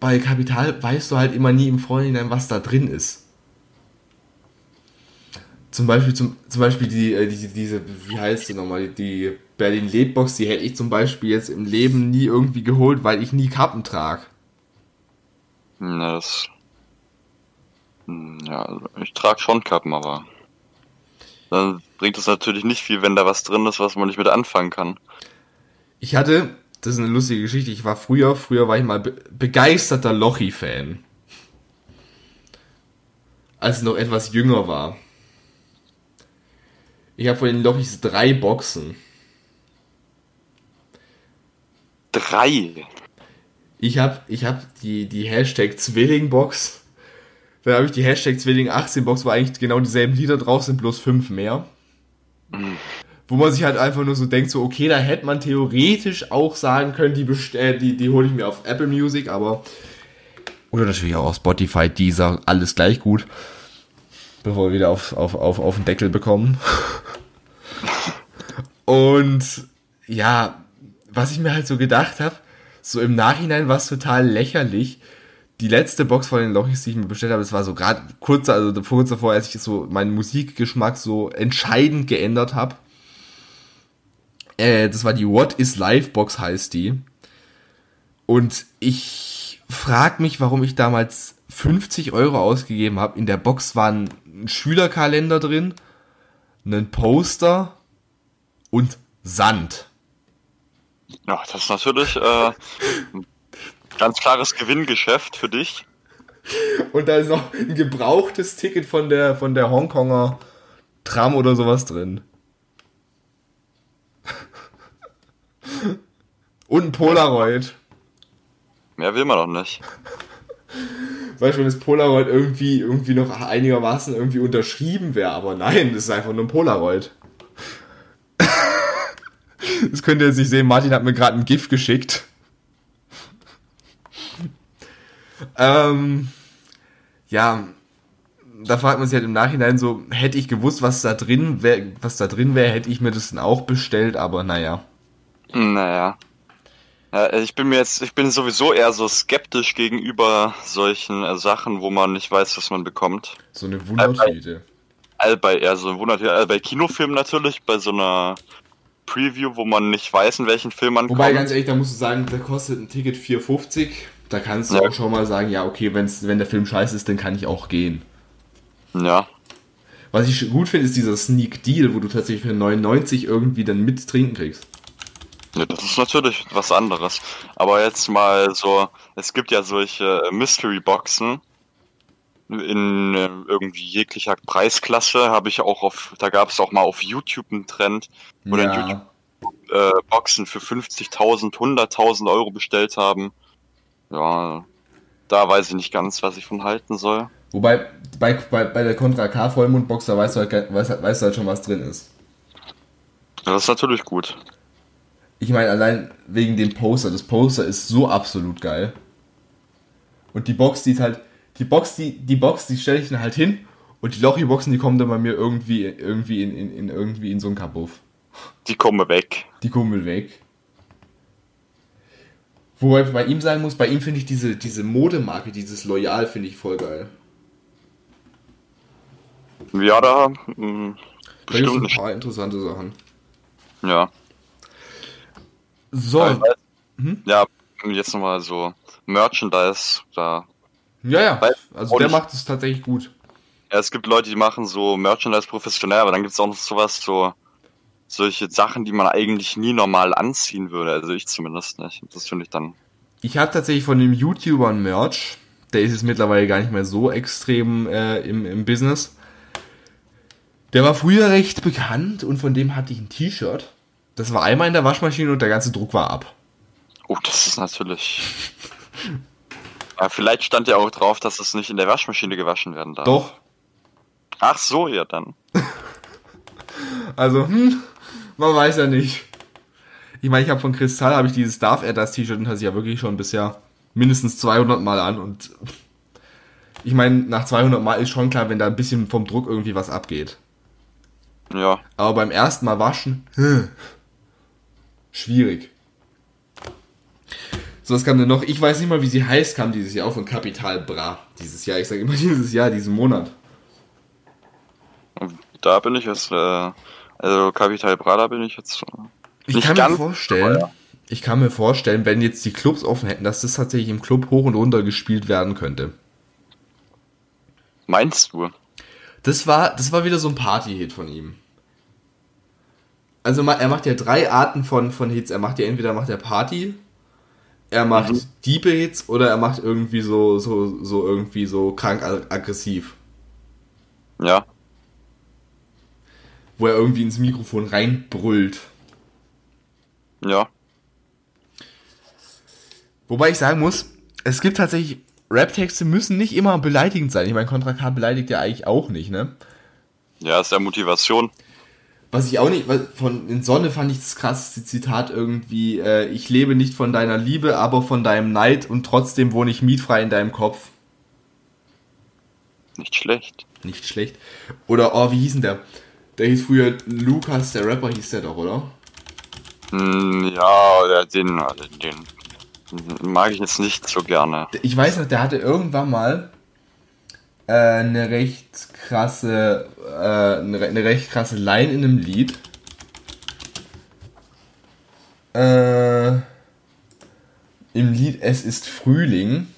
bei Kapital weißt du halt immer nie im Vorhinein, was da drin ist. Zum Beispiel, zum, zum Beispiel die, äh, die, diese, wie heißt die nochmal, die Berlin Lebbox, die hätte ich zum Beispiel jetzt im Leben nie irgendwie geholt, weil ich nie Kappen trage. Ja, das. Hm, Ja, also ich trage schon Kappen, aber dann bringt es natürlich nicht viel, wenn da was drin ist, was man nicht mit anfangen kann. Ich hatte, das ist eine lustige Geschichte, ich war früher, früher war ich mal be begeisterter Lochi-Fan. Als ich noch etwas jünger war. Ich habe von den Lochis drei Boxen. Drei. Ich habe ich hab die, die Hashtag Zwilling-Box. Dann habe ich die Hashtag Zwilling 18 Box, wo eigentlich genau dieselben Lieder drauf sind, bloß fünf mehr. Wo man sich halt einfach nur so denkt, so, okay, da hätte man theoretisch auch sagen können, die, bestell, die, die hole ich mir auf Apple Music, aber. Oder natürlich auch auf Spotify, Deezer, alles gleich gut. Bevor wir wieder auf, auf, auf, auf den Deckel bekommen. Und ja, was ich mir halt so gedacht habe, so im Nachhinein war es total lächerlich. Die letzte Box von den Lochis, die ich mir bestellt habe, das war so gerade kurz, also kurz davor, als ich so meinen Musikgeschmack so entscheidend geändert habe. Äh, das war die What is Life Box heißt die. Und ich frag mich, warum ich damals 50 Euro ausgegeben habe. In der Box waren ein Schülerkalender drin, ein Poster und Sand. Ja, das ist natürlich äh, ein ganz klares Gewinngeschäft für dich. Und da ist noch ein gebrauchtes Ticket von der, von der Hongkonger Tram oder sowas drin. Und ein Polaroid. Mehr will man doch nicht. Du, wenn das Polaroid irgendwie, irgendwie noch einigermaßen irgendwie unterschrieben wäre, aber nein, das ist einfach nur ein Polaroid. Das könnt ihr jetzt nicht sehen. Martin hat mir gerade ein GIF geschickt. Ähm, ja, da fragt man sich halt im Nachhinein so, hätte ich gewusst, was da drin wäre, was da drin wäre, hätte ich mir das dann auch bestellt, aber naja. Naja. Ja, ich bin mir jetzt, ich bin sowieso eher so skeptisch gegenüber solchen äh, Sachen, wo man nicht weiß, was man bekommt. So eine Wundertüte. all bei eher so wundert all bei Kinofilmen natürlich, bei so einer Preview, wo man nicht weiß, in welchen Film man Wobei, kommt. ganz ehrlich, da musst du sagen, da kostet ein Ticket 4,50. Da kannst du Ja. auch schon mal sagen, ja, okay, wenn's, wenn der Film scheiße ist, dann kann ich auch gehen. Ja, Was ich gut finde, ist dieser Sneak Deal, wo du tatsächlich für 99 irgendwie dann mit trinken kriegst. Ja, das ist natürlich was anderes. Aber jetzt mal so, es gibt ja solche Mystery Boxen in äh, irgendwie jeglicher Preisklasse, habe ich auch auf, da gab es auch mal auf YouTube einen Trend, wo dann YouTube äh, Boxen für 50.000, 100.000 Euro bestellt haben. Ja, da weiß ich nicht ganz, was ich von halten soll. Wobei, bei, bei, bei der Contra K Vollmondbox, da weißt du, halt, weißt, weißt du halt schon, was drin ist. Ja, Das ist natürlich gut. Ich meine, allein wegen dem Poster. Das Poster ist so absolut geil. Und die Box, die ist halt. Die Box, die, die Box, die stelle ich dann halt hin. Und die Lochi-Boxen, die kommen dann bei mir irgendwie, irgendwie in, in, in irgendwie in so einen Kabuff. Die kommen weg. Die kommen weg. Wobei ich bei ihm sagen muss, bei ihm finde ich diese, diese Modemarke, dieses Loyal, finde ich voll geil. Ja, da mh, Da gibt es ein paar interessante Sachen. Ja. So, Also, Mhm. Ja, jetzt nochmal so Merchandise, da ja, ja. Weil- Also der macht es tatsächlich gut. Ja, es gibt Leute, die machen so Merchandise professionell, aber dann gibt's auch noch sowas, so solche Sachen, die man eigentlich nie normal anziehen würde. Also ich zumindest nicht. Das finde ich dann. Ich habe tatsächlich von dem YouTuber ein Merch. Der ist jetzt mittlerweile gar nicht mehr so extrem äh, im, im Business. Der war früher recht bekannt und von dem hatte ich ein T-Shirt. Das war einmal in der Waschmaschine und der ganze Druck war ab. Oh, das ist natürlich. ja, vielleicht stand ja auch drauf, dass es nicht in der Waschmaschine gewaschen werden darf. Doch. Ach so, ja dann. Also, hm, man weiß ja nicht. Ich meine, ich habe von Kristall habe ich dieses Darf er das T-Shirt und das ja wirklich schon bisher mindestens 200 Mal an und ich meine, nach 200 Mal ist schon klar, wenn da ein bisschen vom Druck irgendwie was abgeht. Ja. Aber beim ersten Mal waschen, hm, schwierig. So, was kam denn noch? Ich weiß nicht mal, wie sie heißt, kam dieses Jahr auch von Capital Bra. Dieses Jahr, ich sage immer dieses Jahr, diesen Monat. Da bin ich jetzt, äh, also Capital Bra, da bin ich jetzt. Äh, Ich kann mir vorstellen, ich kann mir vorstellen, wenn jetzt die Clubs offen hätten, dass das tatsächlich im Club hoch und runter gespielt werden könnte. meinst du? Das war, das war wieder so ein Party-Hit von ihm. Also er macht ja drei Arten von, von Hits. Er macht ja entweder macht er Party, er macht Mhm. Diebe-Hits oder er macht irgendwie so, so, so irgendwie so krank ag- aggressiv. Ja. Wo er irgendwie ins Mikrofon reinbrüllt. Ja. Wobei ich sagen muss, es gibt tatsächlich, Rap-Texte müssen nicht immer beleidigend sein. Ich meine, Contra K beleidigt ja eigentlich auch nicht, ne? Ja, ist ja Motivation. Was ich auch nicht, von in Sonne fand ich das krasseste Zitat irgendwie, äh, ich lebe nicht von deiner Liebe, aber von deinem Neid und trotzdem wohne ich mietfrei in deinem Kopf. Nicht schlecht. Nicht schlecht. Oder, oh, wie hieß denn der? Der hieß früher Lukas, der Rapper hieß der doch, oder? Hm, ja, der- den, den mag ich jetzt nicht so gerne. Ich weiß noch, der hatte irgendwann mal äh, eine recht krasse, äh, eine, re- eine recht krasse Line in einem Lied. Äh, Im Lied Es ist Frühling.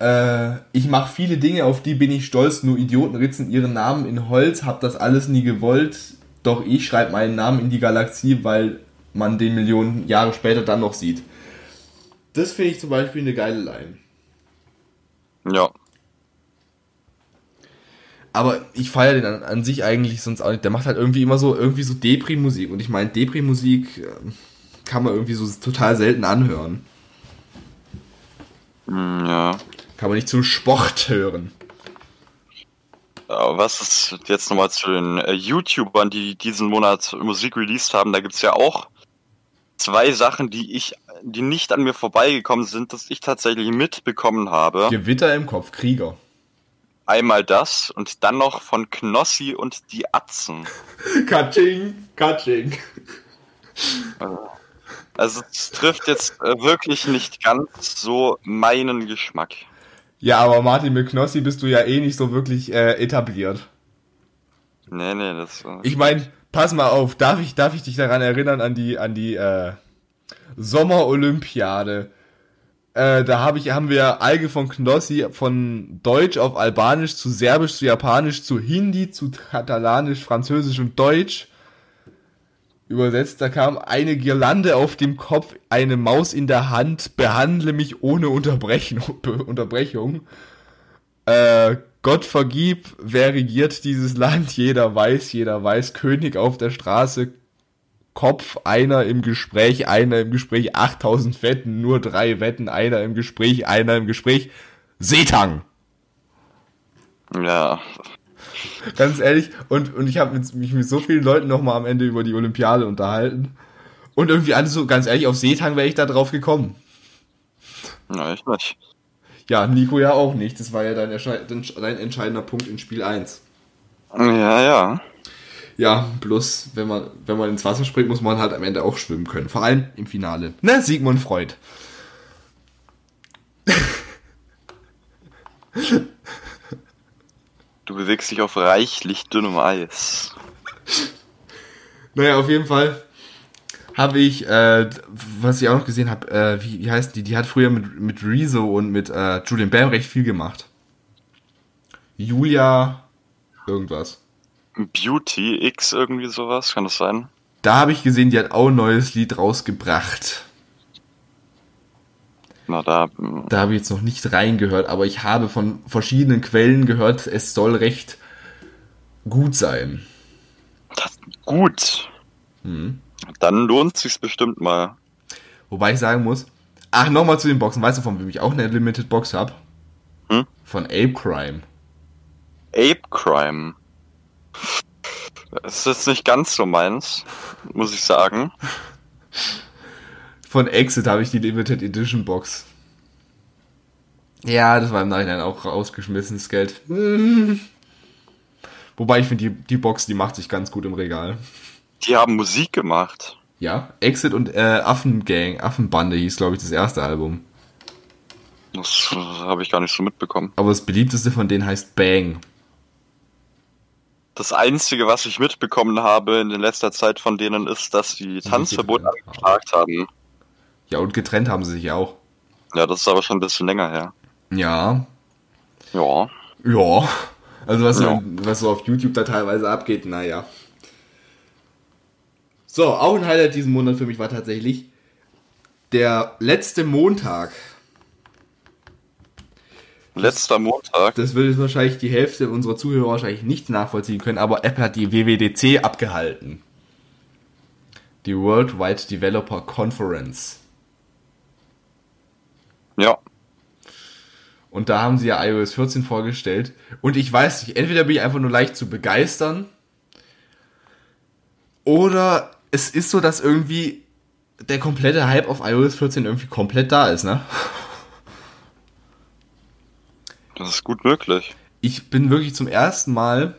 Äh, ich mache viele Dinge, auf die bin ich stolz, nur Idioten ritzen ihren Namen in Holz, hab das alles nie gewollt, doch ich schreibe meinen Namen in die Galaxie, weil man den Millionen Jahre später dann noch sieht. Das finde ich zum Beispiel eine geile Line. Ja. Aber ich feiere den an, an sich eigentlich sonst auch nicht. Der macht halt irgendwie immer so irgendwie so Depri-Musik. Und ich meine, Depri-Musik ähm, kann man irgendwie so total selten anhören. Hm, ja. Kann man nicht zum Sport hören. Aber was ist jetzt nochmal zu den äh, YouTubern, die diesen Monat Musik released haben? Da gibt's ja auch zwei Sachen, die ich, die nicht an mir vorbeigekommen sind, dass ich tatsächlich mitbekommen habe. Gewitter im Kopf, Krieger. Einmal das und dann noch von Knossi und die Atzen. Katsching, Katsching. Also es trifft jetzt äh, wirklich nicht ganz so meinen Geschmack. Ja, aber Martin mit Knossi bist du ja eh nicht so wirklich äh, etabliert. Nee, nee, das. äh, Ich meine, pass mal auf, darf ich, darf ich dich daran erinnern an die, an die äh, Sommerolympiade? Äh, da hab ich, haben wir Alge von Knossi von Deutsch auf Albanisch zu Serbisch zu Japanisch zu Hindi zu Katalanisch, Französisch und Deutsch übersetzt. Da kam eine Girlande auf dem Kopf, eine Maus in der Hand, behandle mich ohne Unterbrechung. Unterbrechung. Äh, Gott vergib, wer regiert dieses Land? Jeder weiß, jeder weiß. König auf der Straße, Kopf, einer im Gespräch, einer im Gespräch, 8000 Wetten, nur drei Wetten, einer im Gespräch, einer im Gespräch. Seetang! Ja. Ganz ehrlich, und, und ich habe mich mit so vielen Leuten nochmal am Ende über die Olympiade unterhalten. Und irgendwie alles so, ganz ehrlich, auf Seetang wäre ich da drauf gekommen. Na, ich nicht. Ja, Nico ja auch nicht. Das war ja dein, dein entscheidender Punkt in Spiel 1. Ja, ja. Ja, bloß wenn man, wenn man ins Wasser springt, muss man halt am Ende auch schwimmen können. Vor allem im Finale. Ne, Sigmund Freud. Du bewegst dich auf reichlich dünnem Eis. Naja, auf jeden Fall habe ich, äh, was ich auch noch gesehen habe, äh, wie, wie heißt die? Die hat früher mit, mit Rezo und mit äh, Julian Bam recht viel gemacht. Julia, irgendwas. Beauty X irgendwie sowas, kann das sein? Da habe ich gesehen, die hat auch ein neues Lied rausgebracht. Na, da. hm, Da habe ich jetzt noch nicht reingehört, aber ich habe von verschiedenen Quellen gehört, es soll recht gut sein. Das, gut. Mhm. Dann lohnt sich's bestimmt mal. Wobei ich sagen muss, ach, nochmal zu den Boxen. Weißt du, von wem ich auch eine Limited Box habe? Hm? Von Ape Crime. Ape Crime. Das ist nicht ganz so meins, muss ich sagen. Von Exit habe ich die Limited Edition Box. Ja, das war im Nachhinein auch rausgeschmissenes Geld. Hm. Wobei ich finde, die, die Box, die macht sich ganz gut im Regal. Die haben Musik gemacht. Ja, Exit und äh, Affengang, Affenbande hieß, glaube ich, das erste Album. Das habe ich gar nicht so mitbekommen. Aber das beliebteste von denen heißt Bang. Das Einzige, was ich mitbekommen habe in letzter Zeit von denen ist, dass sie Tanzverbot angeklagt haben. Ja, und getrennt haben sie sich auch. Ja, das ist aber schon ein bisschen länger her. Ja, Ja. ja. Also was, Ja. Was so auf YouTube da teilweise abgeht, naja. So, auch ein Highlight diesen Monat für mich war tatsächlich der letzte Montag. Letzter Montag. Das würde wahrscheinlich die Hälfte unserer Zuhörer wahrscheinlich nicht nachvollziehen können, aber Apple hat die WWDC abgehalten. Die Worldwide Developer Conference. Ja. Und da haben sie ja iOS 14 vorgestellt. Und ich weiß nicht, entweder bin ich einfach nur leicht zu begeistern. Oder es ist so, dass irgendwie der komplette Hype auf iOS 14 irgendwie komplett da ist, ne? Das ist gut möglich. Ich bin wirklich zum ersten Mal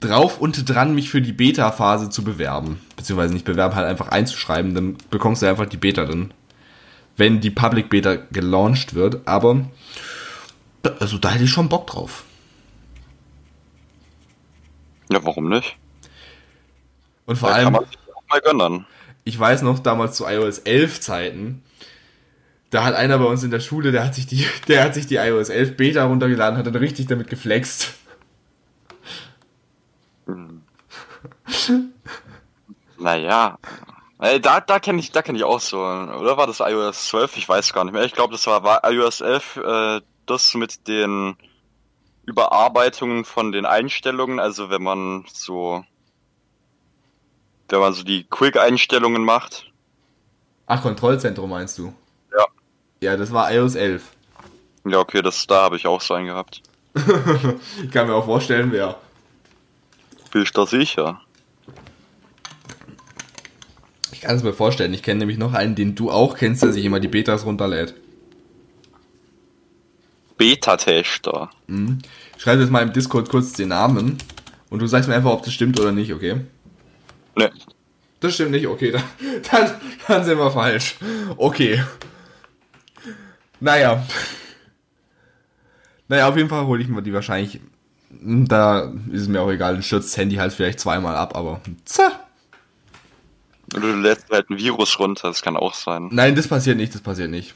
drauf und dran, mich für die Beta-Phase zu bewerben. Beziehungsweise nicht bewerben, halt einfach einzuschreiben, dann bekommst du einfach die Beta dann. Wenn die Public Beta gelauncht wird, aber also da hätte ich schon Bock drauf. Ja, warum nicht? Und vor da allem, kann man sich auch mal gönnen. ich weiß noch damals zu iOS 11 Zeiten, da hat einer bei uns in der Schule, der hat sich die, der hat sich die iOS 11 Beta runtergeladen, hat dann richtig damit geflext. Naja. Da da kenne ich, da ich auch so. Oder war das iOS 12? Ich weiß gar nicht mehr. Ich glaube, das war, war iOS 11, äh, das mit den Überarbeitungen von den Einstellungen. Also wenn man so, wenn man so die Quick-Einstellungen macht. Ach, Kontrollzentrum meinst du? Ja. Das war iOS 11. Ja, okay, das, da habe ich auch so einen gehabt. Ich kann mir auch vorstellen, wer. Ich da sicher? Ich kann es mir vorstellen. Ich kenne nämlich noch einen, den du auch kennst, der sich immer die Betas runterlädt. Beta-Tester. Mhm. Ich schreibe jetzt mal im Discord kurz den Namen und du sagst mir einfach, ob das stimmt oder nicht, okay? Ne. Das stimmt nicht, okay, dann, dann, dann sind wir falsch. Okay. Naja. Naja, auf jeden Fall hole ich mir die wahrscheinlich Da ist es mir auch egal, dann stürzt das Handy halt vielleicht zweimal ab, aber. Oder du lädst halt ein Virus runter, das kann auch sein. Nein, das passiert nicht, das passiert nicht.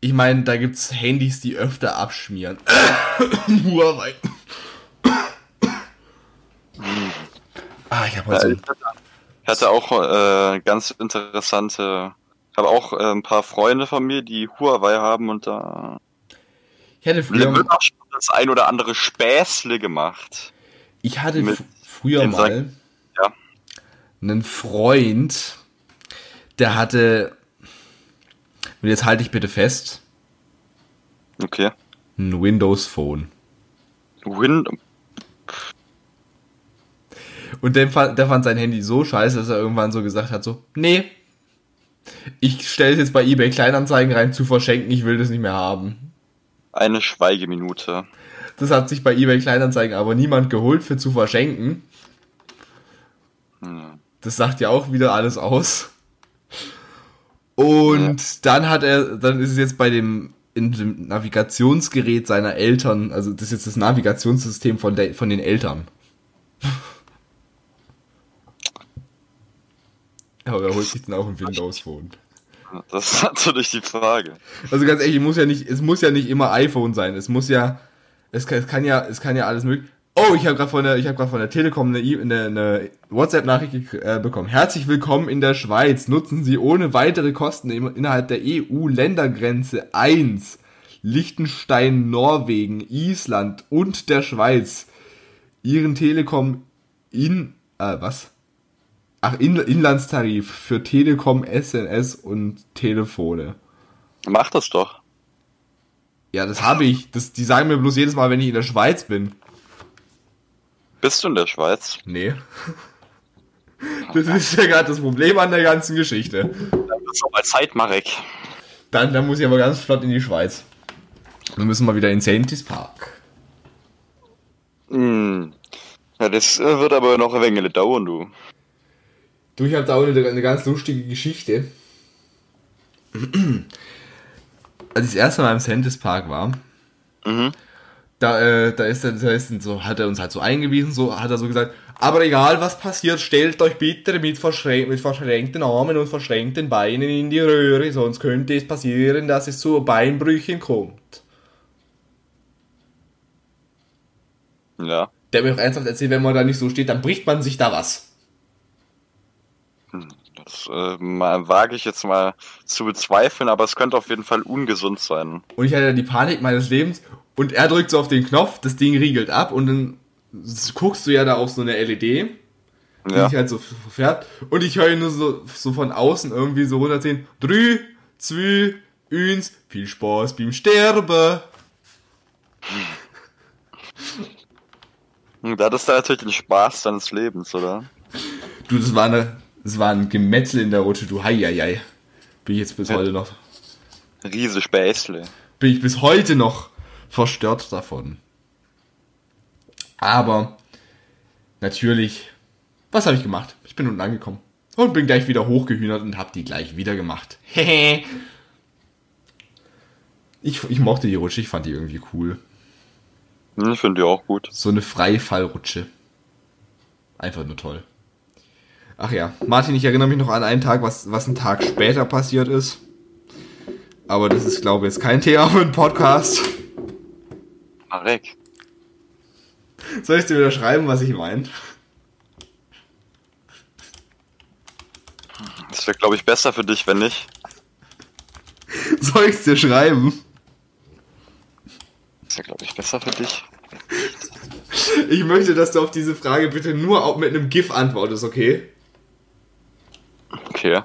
Ich meine, da gibt's Handys, die öfter abschmieren. Huawei. ah, ich habe Ja, heute ich hatte- ich hatte auch äh, ganz interessante, habe auch äh, ein paar Freunde von mir, die Huawei haben und da Ich hatte früher, wird auch schon das ein oder andere Späßle gemacht. ich hatte mit früher mal ja. einen Freund, der hatte, und jetzt halte ich bitte fest, Okay. ein Windows Phone. Win Und der fand, der fand sein Handy so scheiße, dass er irgendwann so gesagt hat, so, nee, ich stelle es jetzt bei eBay Kleinanzeigen rein zu verschenken, ich will das nicht mehr haben. eine Schweigeminute. Das hat sich bei eBay Kleinanzeigen aber niemand geholt für zu verschenken. Hm. Das sagt ja auch wieder alles aus. Und dann hat er, dann ist es jetzt bei dem, in dem Navigationsgerät seiner Eltern, also das ist jetzt das Navigationssystem von, der, von den Eltern. Aber er holt sich dann auch ein Windows Phone. Das ist natürlich die Frage. Also ganz ehrlich, es muss ja nicht, es muss ja nicht immer iPhone sein. Es muss ja, es kann, es kann ja, es kann ja alles möglich. Oh, ich habe gerade von der, ich habe gerade von der Telekom eine, E- eine, eine WhatsApp-Nachricht äh, bekommen. Herzlich willkommen in der Schweiz. Nutzen Sie ohne weitere Kosten im, innerhalb der EU-Ländergrenze 1 Liechtenstein, Norwegen, Island und der Schweiz Ihren Telekom in, äh, was? Ach, in, Inlandstarif für Telekom, SNS und Telefone. Mach das doch. Ja, das habe ich. Das, die sagen mir bloß jedes Mal, wenn ich in der Schweiz bin. Bist du in der Schweiz? Nee. Das ist ja gerade das Problem an der ganzen Geschichte. Dann ist auch mal Zeit, Marek. Dann, dann muss ich aber ganz flott in die Schweiz. Wir müssen mal wieder in Saintis Park. Hm. Ja, das äh, wird aber noch ein wenig dauern, du. Du, ich habe da auch eine, eine ganz lustige Geschichte. Als ich das erste Mal im Saintis Park war, Mhm. da, äh, da ist er, da ist so, hat er uns halt so eingewiesen, so hat er so gesagt, aber egal was passiert, stellt euch bitte mit, verschrän mit verschränkten Armen und verschränkten Beinen in die Röhre, sonst könnte es passieren, dass es zu Beinbrüchen kommt. Ja. Der hat mir auch ernsthaft erzählt, wenn man da nicht so steht, dann bricht man sich da was. Das äh, mal, wage ich jetzt mal zu bezweifeln, aber es könnte auf jeden Fall ungesund sein. Und ich hatte die Panik meines Lebens und er drückt so auf den Knopf, das Ding riegelt ab und dann guckst du ja da auf so eine LED, die Ja. sich halt so verfärbt und ich höre nur so, so von außen irgendwie so runterziehen. Drei, zwei, eins, viel Spaß beim Sterben. Hm, Da hattest du natürlich den Spaß deines Lebens, oder? Du, das war eine, das war ein Gemetzel in der Rutsche, du heieiei. Bin ich jetzt bis heute noch, Riese Späßle. bin ich bis heute noch verstört davon. Aber natürlich, was habe ich gemacht? Ich bin unten angekommen und bin gleich wieder hochgehühnert und habe die gleich wieder gemacht. ich, ich mochte die Rutsche, ich fand die irgendwie cool. Hm, Ich finde die auch gut. So eine Freifallrutsche. Einfach nur toll. Ach ja, Martin, ich erinnere mich noch an einen Tag, was, was ein Tag später passiert ist. Aber das ist, glaube ich, jetzt kein Thema für einen Podcast. Marek. Soll ich dir wieder schreiben, was ich meine? Das wäre, glaube ich, besser für dich, wenn nicht. Soll ich es dir schreiben? Das wäre, glaube ich, besser für dich. Ich möchte, dass du auf diese Frage bitte nur auch mit einem GIF antwortest, okay? Okay.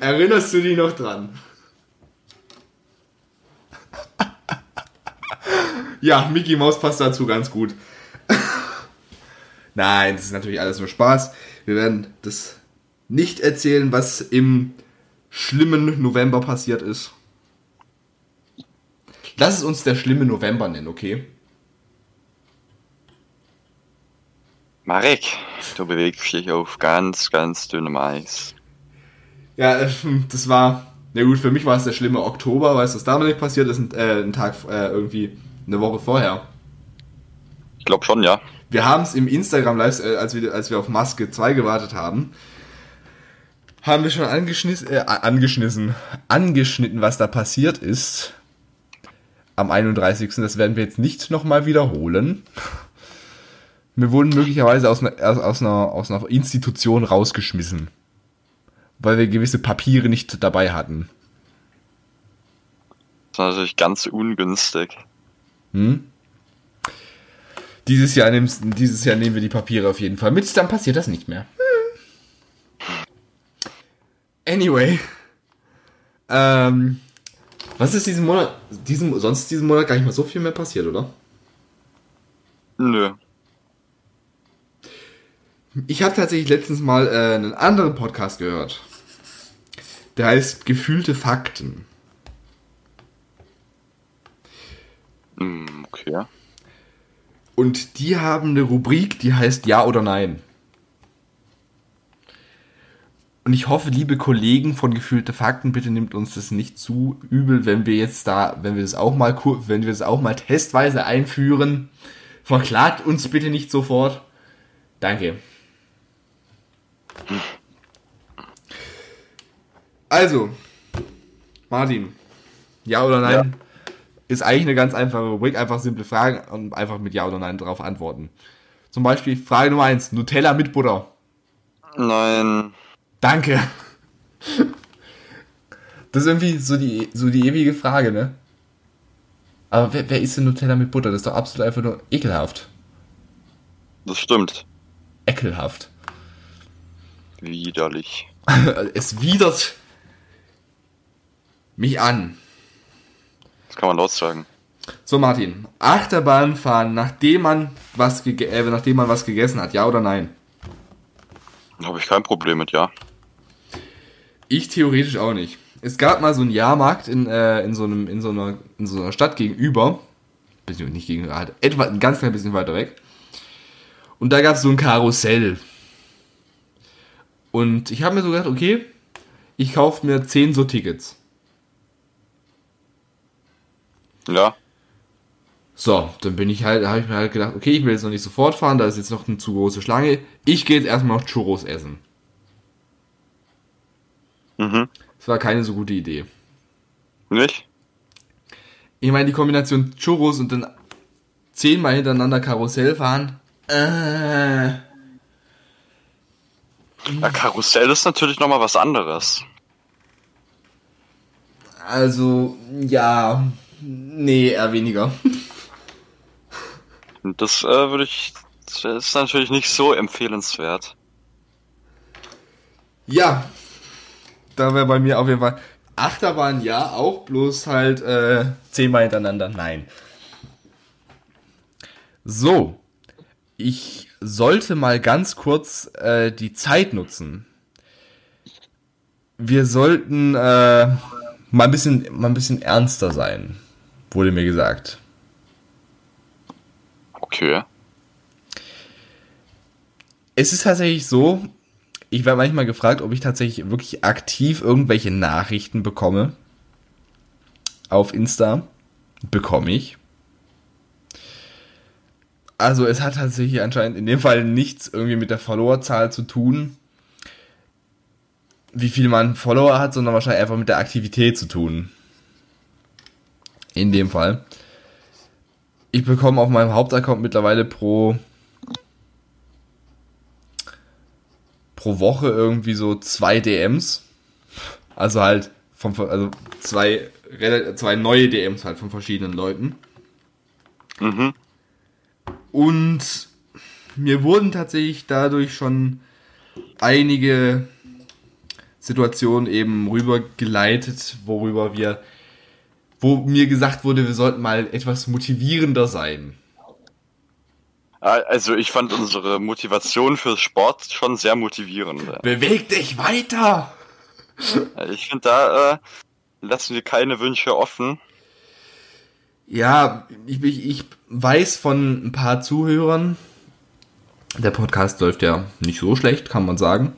Erinnerst du dich noch dran? ja, Mickey Mouse passt dazu ganz gut. Nein, das ist natürlich alles nur Spaß. Wir werden das nicht erzählen, was im schlimmen November passiert ist. Lass es uns der schlimme November nennen, okay? Marek, du bewegst dich auf ganz, ganz dünnem Eis. Ja, äh, das war, na gut, für mich war es der schlimme Oktober, weil es das damals nicht passiert ist, ein, äh, ein Tag, äh, irgendwie eine Woche vorher. Ich glaube schon, ja. Wir haben es im Instagram Live, äh, als wir, als wir auf Maske 2 gewartet haben, haben wir schon angeschnissen, äh, angeschnitten, was da passiert ist. Am 31. Das werden wir jetzt nicht nochmal wiederholen. Wir wurden möglicherweise aus einer, aus, einer, aus einer Institution rausgeschmissen. Weil wir gewisse Papiere nicht dabei hatten. Das ist natürlich ganz ungünstig. Hm? Dieses Jahr, nimmst, dieses Jahr nehmen wir die Papiere auf jeden Fall mit, dann passiert das nicht mehr. Anyway. Ähm, was ist diesen Monat, diesen, sonst diesen Monat gar nicht mal so viel mehr passiert, oder? Nö. Ich habe tatsächlich letztens mal äh, einen anderen Podcast gehört. Der heißt Gefühlte Fakten. Hm, okay. Und die haben eine Rubrik, die heißt Ja oder Nein. Und ich hoffe, liebe Kollegen von Gefühlte Fakten, bitte nimmt uns das nicht zu übel, wenn wir jetzt da, wenn wir das auch mal, wenn wir das auch mal testweise einführen. Verklagt uns bitte nicht sofort. Danke. Also, Martin, ja oder nein? Ja. Ist eigentlich eine ganz einfache Rubrik, einfach simple Fragen und einfach mit Ja oder Nein darauf antworten. Zum Beispiel Frage Nummer 1, Nutella mit Butter. Nein. Danke. Das ist irgendwie so die, so die ewige Frage, ne? Aber wer, wer isst denn Nutella mit Butter? Das ist doch absolut einfach nur ekelhaft. Das stimmt. Ekelhaft. Widerlich. es widert mich an. Das kann man laut sagen. So, Martin. Achterbahn fahren, nachdem man was, äh, nachdem man was gegessen hat, ja oder nein? Habe ich kein Problem mit, ja. Ich theoretisch auch nicht. Es gab mal so einen Jahrmarkt in, äh, in, so, einem, in, so, einer, in so einer Stadt gegenüber. Bisschen nicht gegenüber, halt etwa ein ganz klein bisschen weiter weg. Und da gab es so ein Karussell. Und ich habe mir so gedacht, okay, ich kaufe mir 10 so Tickets. Ja. So, dann bin ich halt, habe ich mir halt gedacht, okay, ich will jetzt noch nicht sofort fahren, da ist jetzt noch eine zu große Schlange. Ich gehe jetzt erstmal noch Churros essen. Mhm. Das war keine so gute Idee. Nicht? Ich meine, die Kombination Churros und dann zehnmal hintereinander Karussell fahren. Äh. Ja, Karussell ist natürlich nochmal was anderes. Also, ja. Nee, eher weniger. Das äh, würde ich. Das ist natürlich nicht so empfehlenswert. Ja. Da wäre bei mir auf jeden Fall. Achterbahn ja, auch bloß halt äh, zehnmal hintereinander. Nein. So. Ich sollte mal ganz kurz äh, die Zeit nutzen. Wir sollten äh, mal ein bisschen, mal ein bisschen ernster sein wurde mir gesagt. Okay. Es ist tatsächlich so, ich werde manchmal gefragt, ob ich tatsächlich wirklich aktiv irgendwelche Nachrichten bekomme. Auf Insta. Bekomme ich. Also es hat tatsächlich anscheinend in dem Fall nichts irgendwie mit der Followerzahl zu tun, wie viel man Follower hat, sondern wahrscheinlich einfach mit der Aktivität zu tun. In dem Fall. Ich bekomme auf meinem Hauptaccount mittlerweile pro pro Woche irgendwie so zwei DMs. Also halt von, also zwei, zwei neue DMs halt von verschiedenen Leuten. Mhm. Und mir wurden tatsächlich dadurch schon einige Situationen eben rübergeleitet, worüber wir wo mir gesagt wurde, wir sollten mal etwas motivierender sein. Also ich fand unsere Motivation für Sport schon sehr motivierend. Beweg dich weiter! Ich finde, da äh, lassen wir keine Wünsche offen. Ja, ich, ich, weiß von ein paar Zuhörern, Der Podcast läuft ja nicht so schlecht, kann man sagen.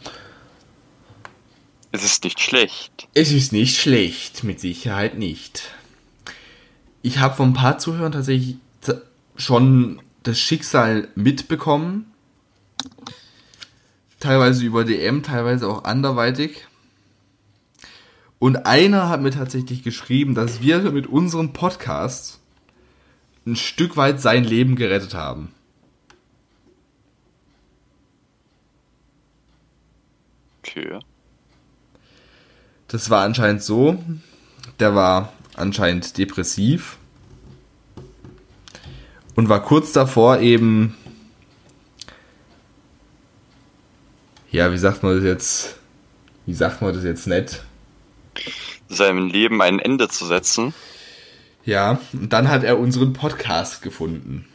Es ist nicht schlecht. Es ist nicht schlecht, mit Sicherheit nicht. Ich habe von ein paar Zuhörern tatsächlich schon das Schicksal mitbekommen. Teilweise über DM, teilweise auch anderweitig. Und einer hat mir tatsächlich geschrieben, dass wir mit unserem Podcast ein Stück weit sein Leben gerettet haben. Okay. Das war anscheinend so. Der war anscheinend depressiv und war kurz davor eben. Ja, wie sagt man das jetzt? Wie sagt man das jetzt nett? Seinem Leben ein Ende zu setzen. Ja, und dann hat er unseren Podcast gefunden.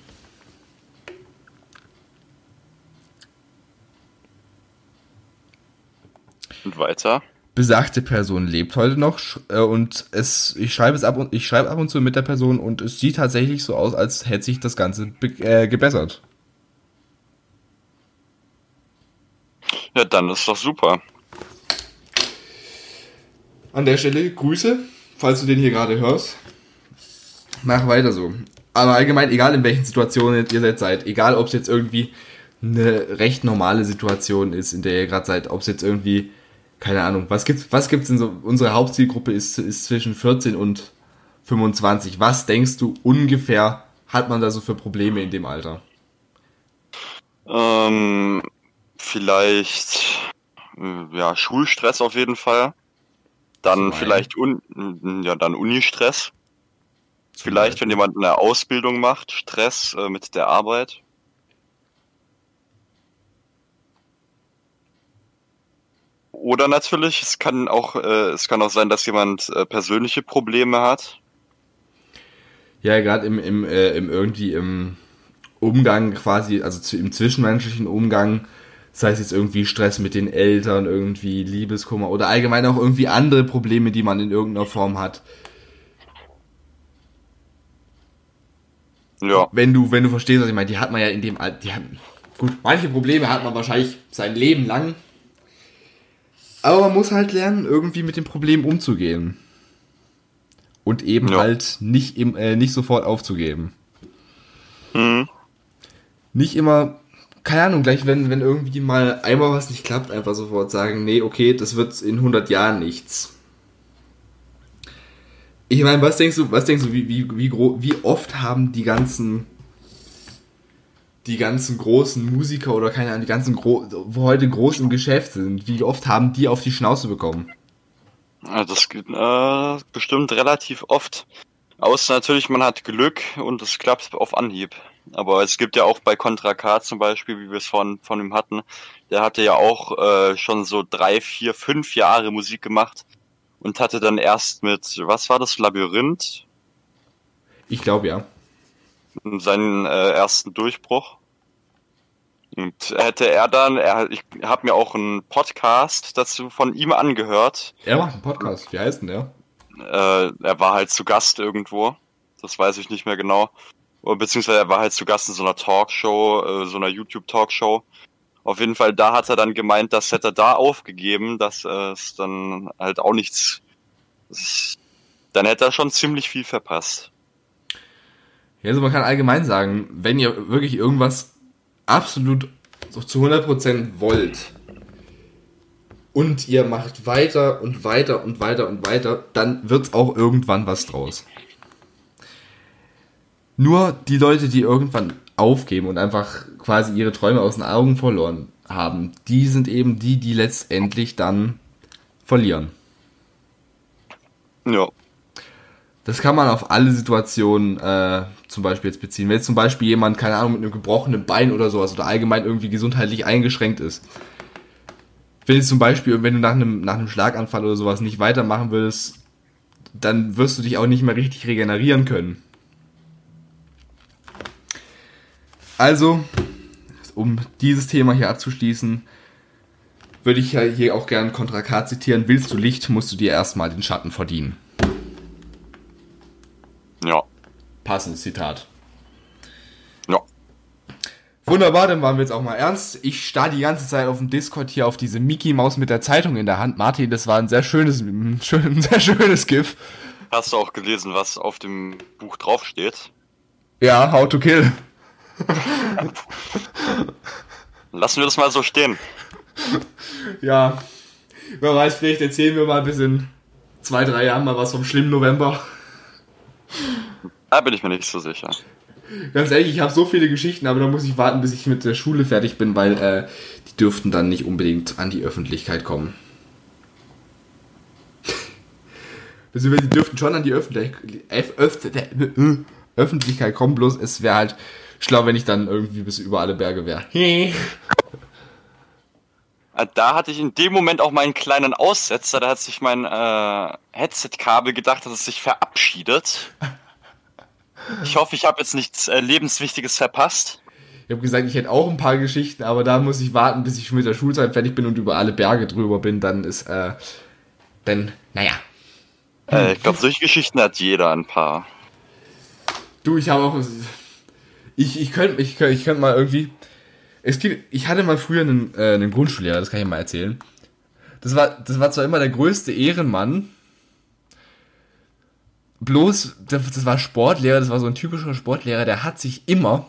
Und weiter. Besagte Person lebt heute noch äh, und es, ich schreibe es ab und ich schreibe ab und zu mit der Person und es sieht tatsächlich so aus, als hätte sich das Ganze äh, gebessert. Ja, dann ist doch super. An der Stelle Grüße, falls du den hier gerade hörst. Mach weiter so. Aber allgemein, egal in welchen Situationen ihr jetzt seid, egal ob es jetzt irgendwie eine recht normale Situation ist, in der ihr gerade seid, ob es jetzt irgendwie, keine Ahnung, was gibt's, was gibt's in so, unsere Hauptzielgruppe ist, ist zwischen 14 und 25. Was denkst du ungefähr hat man da so für Probleme in dem Alter? Ähm, vielleicht ja Schulstress auf jeden Fall. Dann einen. vielleicht un ja dann Unistress. Vielleicht, wenn jemand eine Ausbildung macht, Stress äh, mit der Arbeit. Oder natürlich, es kann auch, äh, es kann auch sein, dass jemand äh, persönliche Probleme hat. Ja, gerade im, im, äh, im irgendwie im Umgang quasi, also zu, im zwischenmenschlichen Umgang, sei es jetzt irgendwie Stress mit den Eltern, irgendwie Liebeskummer oder allgemein auch irgendwie andere Probleme, die man in irgendeiner Form hat. Ja, Wenn du, wenn du verstehst, was ich meine, die hat man ja in dem Alter, die haben, gut, manche Probleme hat man wahrscheinlich sein Leben lang. Aber man muss halt lernen, irgendwie mit dem Problem umzugehen. Und eben Ja. halt nicht, im, äh, nicht sofort aufzugeben. hm, nicht immer, keine Ahnung, gleich wenn, wenn irgendwie mal einmal was nicht klappt, einfach sofort sagen, nee, okay, das wird in 100 Jahren nichts. Ich meine, was denkst du, was denkst du, wie, wie, wie, wie oft haben die ganzen, die ganzen großen Musiker oder keine Ahnung, die ganzen, gro wo heute groß im Geschäft sind, wie oft haben die auf die Schnauze bekommen? Ja, das geht äh, bestimmt relativ oft. Außer natürlich, man hat Glück und es klappt auf Anhieb. Aber es gibt ja auch bei Contra K zum Beispiel, wie wir es von, von ihm hatten, der hatte ja auch äh, schon so drei, vier, fünf Jahre Musik gemacht und hatte dann erst mit, was war das, Labyrinth, Ich glaube ja. seinen äh, ersten Durchbruch. Und hätte er dann, er, ich habe mir auch einen Podcast dazu von ihm angehört, Er macht einen Podcast, wie heißt denn der? äh, er war halt zu Gast irgendwo. Das weiß ich nicht mehr genau. Oder Beziehungsweise er war halt zu Gast in so einer Talkshow, äh, so einer YouTube-Talkshow. Auf jeden Fall, da hat er dann gemeint, das hätte er da aufgegeben, dass äh, es dann halt auch nichts. Dann hätte er schon ziemlich viel verpasst. Ja, also man kann allgemein sagen, wenn ihr wirklich irgendwas absolut so zu 100% wollt und ihr macht weiter und weiter und weiter und weiter, dann wird auch irgendwann was draus. Nur die Leute, die irgendwann aufgeben und einfach quasi ihre Träume aus den Augen verloren haben, die sind eben die, die letztendlich dann verlieren. Ja. Das kann man auf alle Situationen äh, zum Beispiel jetzt beziehen. Wenn jetzt zum Beispiel jemand, keine Ahnung, mit einem gebrochenen Bein oder sowas oder allgemein irgendwie gesundheitlich eingeschränkt ist. Wenn jetzt zum Beispiel, wenn du nach einem, nach einem Schlaganfall oder sowas nicht weitermachen willst, dann wirst du dich auch nicht mehr richtig regenerieren können. Also, um dieses Thema hier abzuschließen, würde ich ja hier auch gerne Kontra K zitieren. Willst du Licht, musst du dir erstmal den Schatten verdienen. Ja. Passendes Zitat. Ja. Wunderbar, dann waren wir jetzt auch mal ernst. Ich starr die ganze Zeit auf dem Discord hier auf diese Mickey Maus mit der Zeitung in der Hand. Martin, das war ein sehr schönes, ein sehr schönes GIF. Hast du auch gelesen, was auf dem Buch draufsteht? Ja, How to Kill. Lassen wir das mal so stehen. Ja, wer weiß, vielleicht erzählen wir mal bis in zwei, drei Jahren mal was vom schlimmen November. Da bin ich mir nicht so sicher. Ganz ehrlich, ich habe so viele Geschichten, aber da muss ich warten, bis ich mit der Schule fertig bin, weil äh, die dürften dann nicht unbedingt an die Öffentlichkeit kommen. Beziehungsweise die dürften schon an die Öffentlich Öff Öff Öffentlichkeit kommen, bloß es wäre halt schlau, wenn ich dann irgendwie bis über alle Berge wäre. Äh, Da hatte ich in dem Moment auch mal einen kleinen Aussetzer. Da hat sich mein äh, Headset-Kabel gedacht, dass es sich verabschiedet. Ich hoffe, ich habe jetzt nichts äh, Lebenswichtiges verpasst. Ich habe gesagt, ich hätte auch ein paar Geschichten, aber da muss ich warten, bis ich schon mit der Schulzeit fertig bin und über alle Berge drüber bin. Dann ist, äh, dann, naja. Äh, ich glaube, solche Geschichten hat jeder ein paar. Du, ich habe auch. Ich, ich könnte ich könnt, ich könnt mal irgendwie. Es gibt, ich hatte mal früher einen, äh, einen Grundschullehrer, das kann ich mal erzählen. Das war, das war zwar immer der größte Ehrenmann. Bloß, das das war Sportlehrer, das war so ein typischer Sportlehrer, der hat sich immer,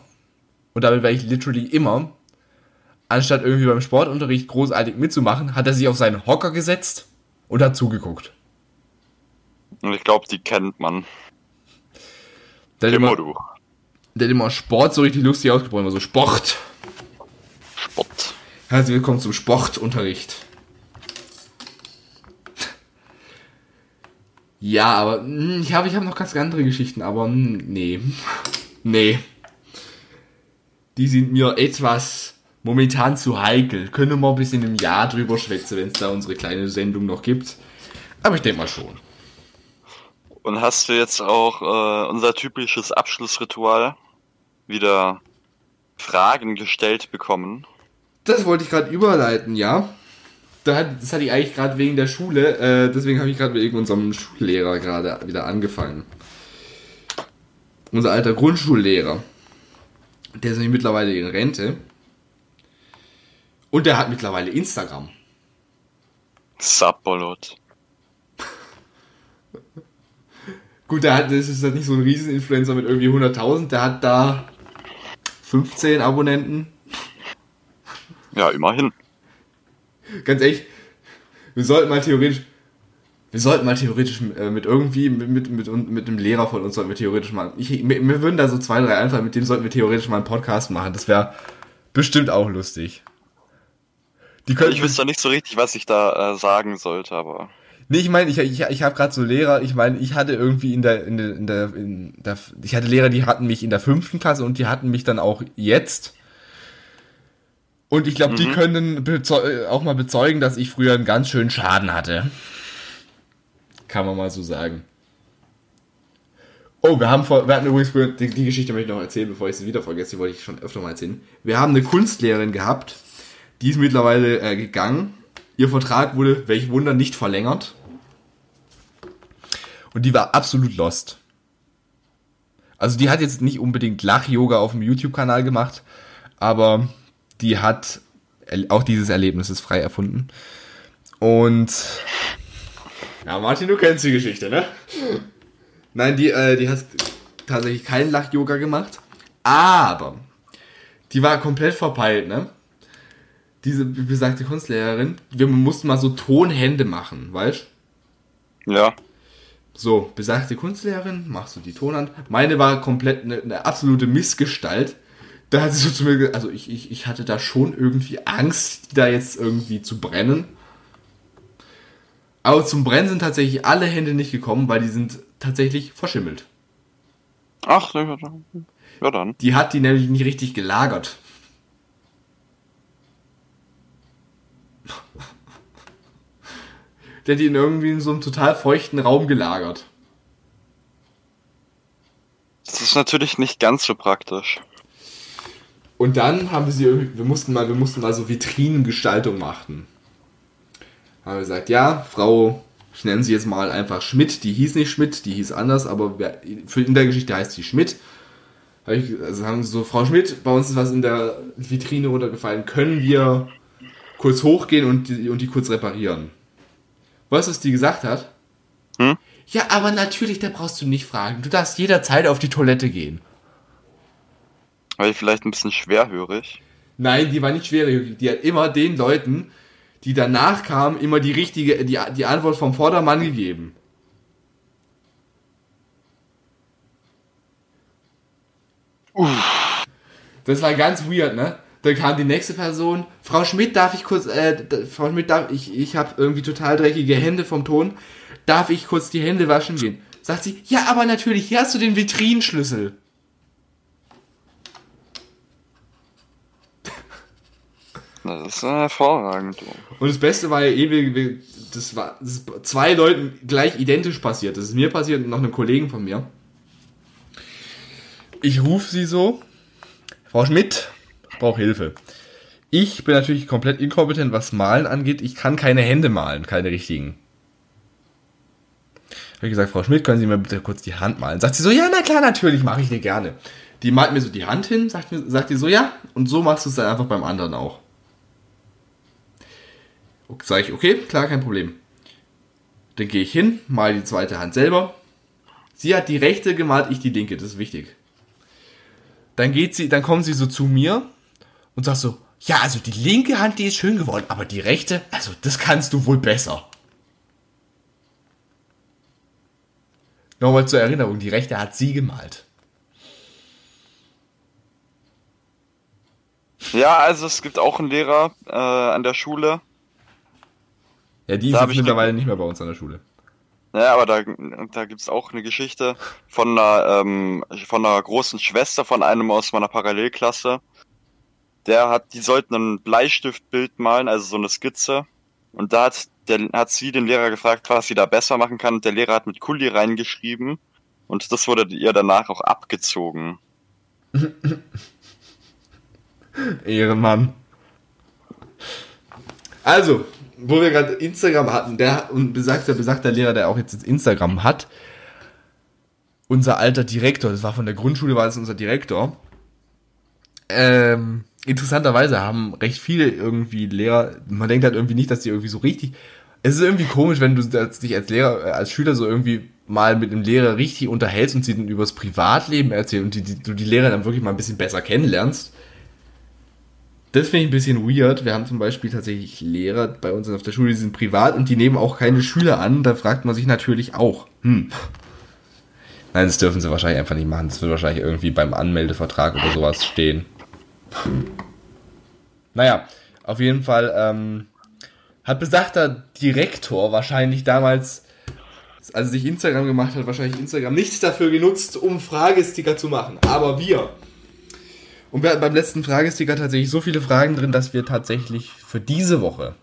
und damit war ich literally immer, anstatt irgendwie beim Sportunterricht großartig mitzumachen, hat er sich auf seinen Hocker gesetzt und hat zugeguckt. Und ich glaube, die kennt man. Der hat Immer der hat immer Sport so richtig lustig ausgesprochen, immer so Sport. Sport. Herzlich willkommen zum Sportunterricht. Ja, aber mh, ich habe ich hab noch ganz andere Geschichten, aber mh, nee. Nee. Die sind mir etwas momentan zu heikel. Können wir ein bisschen im Jahr drüber schwätzen, wenn es da unsere kleine Sendung noch gibt. Aber ich denke mal schon. Und hast du jetzt auch äh, unser typisches Abschlussritual wieder Fragen gestellt bekommen? Das wollte ich gerade überleiten, ja. Das hatte ich eigentlich gerade wegen der Schule, äh, deswegen habe ich gerade wegen unserem Schullehrer gerade wieder angefangen. Unser alter Grundschullehrer. Der ist nämlich mittlerweile in Rente. Und der hat mittlerweile Instagram. Subbolot. Gut, der hat, das ist halt nicht so ein Rieseninfluencer mit irgendwie 100.000. Der hat da 15 Abonnenten. Ja, immerhin. Ganz ehrlich, wir sollten mal theoretisch, wir sollten mal theoretisch äh, mit irgendwie, mit, mit, mit, mit einem Lehrer von uns sollten wir theoretisch mal, ich, mir, mir würden da so zwei, drei einfallen, mit dem sollten wir theoretisch mal einen Podcast machen. Das wäre bestimmt auch lustig. Die könnten, Ich wüsste nicht so richtig, was ich da äh, sagen sollte, aber. Nee, ich meine, ich, ich, ich habe gerade so Lehrer, ich meine, ich hatte irgendwie in der, in der, in der, in der, ich hatte Lehrer, die hatten mich in der fünften Klasse und die hatten mich dann auch jetzt. Und ich glaube, die Mhm. können bezeu- auch mal bezeugen, dass ich früher einen ganz schönen Schaden hatte. Kann man mal so sagen. Oh, wir haben vor, wir hatten übrigens früher, die, die Geschichte möchte ich noch erzählen, bevor ich sie wieder vergesse, die wollte ich schon öfter mal erzählen. Wir haben eine Kunstlehrerin gehabt, die ist mittlerweile äh, gegangen. Ihr Vertrag wurde, welch Wunder, nicht verlängert. Und die war absolut lost. Also die hat jetzt nicht unbedingt Lach-Yoga auf dem YouTube-Kanal gemacht, aber die hat auch dieses Erlebnis ist frei erfunden. Und ja, Martin, du kennst die Geschichte, ne? Nein, die, äh, die hat tatsächlich keinen Lach-Yoga gemacht, aber die war komplett verpeilt, ne? Diese besagte Kunstlehrerin, wir mussten mal so Tonhände machen, weißt Ja. So, besagte Kunstlehrerin, machst du die Tonhand. Meine war komplett eine, eine absolute Missgestalt. Da hat sie so zu mir gesagt, also ich, ich, ich hatte da schon irgendwie Angst, die da jetzt irgendwie zu brennen. Aber zum Brennen sind tatsächlich alle Hände nicht gekommen, weil die sind tatsächlich verschimmelt. Ach, ja, dann- ja dann. Die hat die nämlich nicht richtig gelagert. Der hat die in irgendwie in so einem total feuchten Raum gelagert. Das ist natürlich nicht ganz so praktisch. Und dann haben wir sie irgendwie, wir mussten mal, wir mussten mal so Vitrinengestaltung machen. Haben wir gesagt, ja, Frau, ich nenne sie jetzt mal einfach Schmidt, die hieß nicht Schmidt, die hieß anders, aber wer, für in der Geschichte heißt sie Schmidt. Also haben sie so, Frau Schmidt, bei uns ist was in der Vitrine runtergefallen. Können wir kurz hochgehen und die, und die kurz reparieren? Weißt du, was die gesagt hat? Hm? Ja, aber natürlich, da brauchst du nicht fragen. Du darfst jederzeit auf die Toilette gehen. War ich vielleicht ein bisschen schwerhörig? Nein, die war nicht schwerhörig. Die hat immer den Leuten, die danach kamen, immer die richtige, die, die Antwort vom Vordermann gegeben. Das war ganz weird, ne? Dann kam die nächste Person. Frau Schmidt, darf ich kurz, äh, Frau Schmidt, darf ich, ich habe irgendwie total dreckige Hände vom Ton. Darf ich kurz die Hände waschen gehen? Sagt sie, ja, aber natürlich, hier hast du den Vitrinenschlüssel. Das ist hervorragend. Und das Beste war ja ewig, das war das zwei Leuten gleich identisch passiert. Das ist mir passiert und noch einem Kollegen von mir. Ich rufe sie so, Frau Schmidt, brauche Hilfe. Ich bin natürlich komplett inkompetent, was Malen angeht. Ich kann keine Hände malen, keine richtigen. Habe ich gesagt, Frau Schmidt, können Sie mir bitte kurz die Hand malen? Sagt sie so, ja, na klar, natürlich, mache ich dir gerne. Die malt mir so die Hand hin, sagt, mir, sagt die so, ja, und so machst du es dann einfach beim anderen auch. Sag ich, okay, klar, kein Problem. Dann gehe ich hin, mal die zweite Hand selber. Sie hat die rechte gemalt, ich die linke, das ist wichtig. Dann geht sie, dann kommt sie so zu mir und sagt so, ja, also die linke Hand, die ist schön geworden, aber die rechte, also das kannst du wohl besser. Nochmal zur Erinnerung, die rechte hat sie gemalt. Ja, also es gibt auch einen Lehrer äh, an der Schule. Ja, die Da ist mittlerweile nicht mehr bei uns an der Schule. Ja, aber da, da gibt's auch eine Geschichte von einer, ähm, von einer großen Schwester von einem aus meiner Parallelklasse. Der hat, die sollten ein Bleistiftbild malen, also so eine Skizze. Und da hat, der, hat sie den Lehrer gefragt, was sie da besser machen kann. Und der Lehrer hat mit Kuli reingeschrieben. Und das wurde ihr danach auch abgezogen. Ehrenmann. Also, wo wir gerade Instagram hatten, der und besagter, besagter Lehrer, der auch jetzt Instagram hat, unser alter Direktor, das war von der Grundschule, war das unser Direktor. Ähm, interessanterweise haben recht viele irgendwie Lehrer, man denkt halt irgendwie nicht, dass die irgendwie so richtig. Es ist irgendwie komisch, wenn du dich als Lehrer, äh, als Schüler so irgendwie mal mit einem Lehrer richtig unterhältst und sie dann übers Privatleben erzählen und die, die, du die Lehrer dann wirklich mal ein bisschen besser kennenlernst. Das finde ich ein bisschen weird. Wir haben zum Beispiel tatsächlich Lehrer bei uns auf der Schule, die sind privat und die nehmen auch keine Schüler an. Da fragt man sich natürlich auch, hm. Nein, das dürfen sie wahrscheinlich einfach nicht machen. Das wird wahrscheinlich irgendwie beim Anmeldevertrag oder sowas stehen. Naja, auf jeden Fall ähm, hat besagter Direktor wahrscheinlich damals, als er sich Instagram gemacht hat, wahrscheinlich Instagram nicht dafür genutzt, um Fragesticker zu machen. Aber wir und wir hatten beim letzten Fragesticker tatsächlich so viele Fragen drin, dass wir tatsächlich für diese Woche,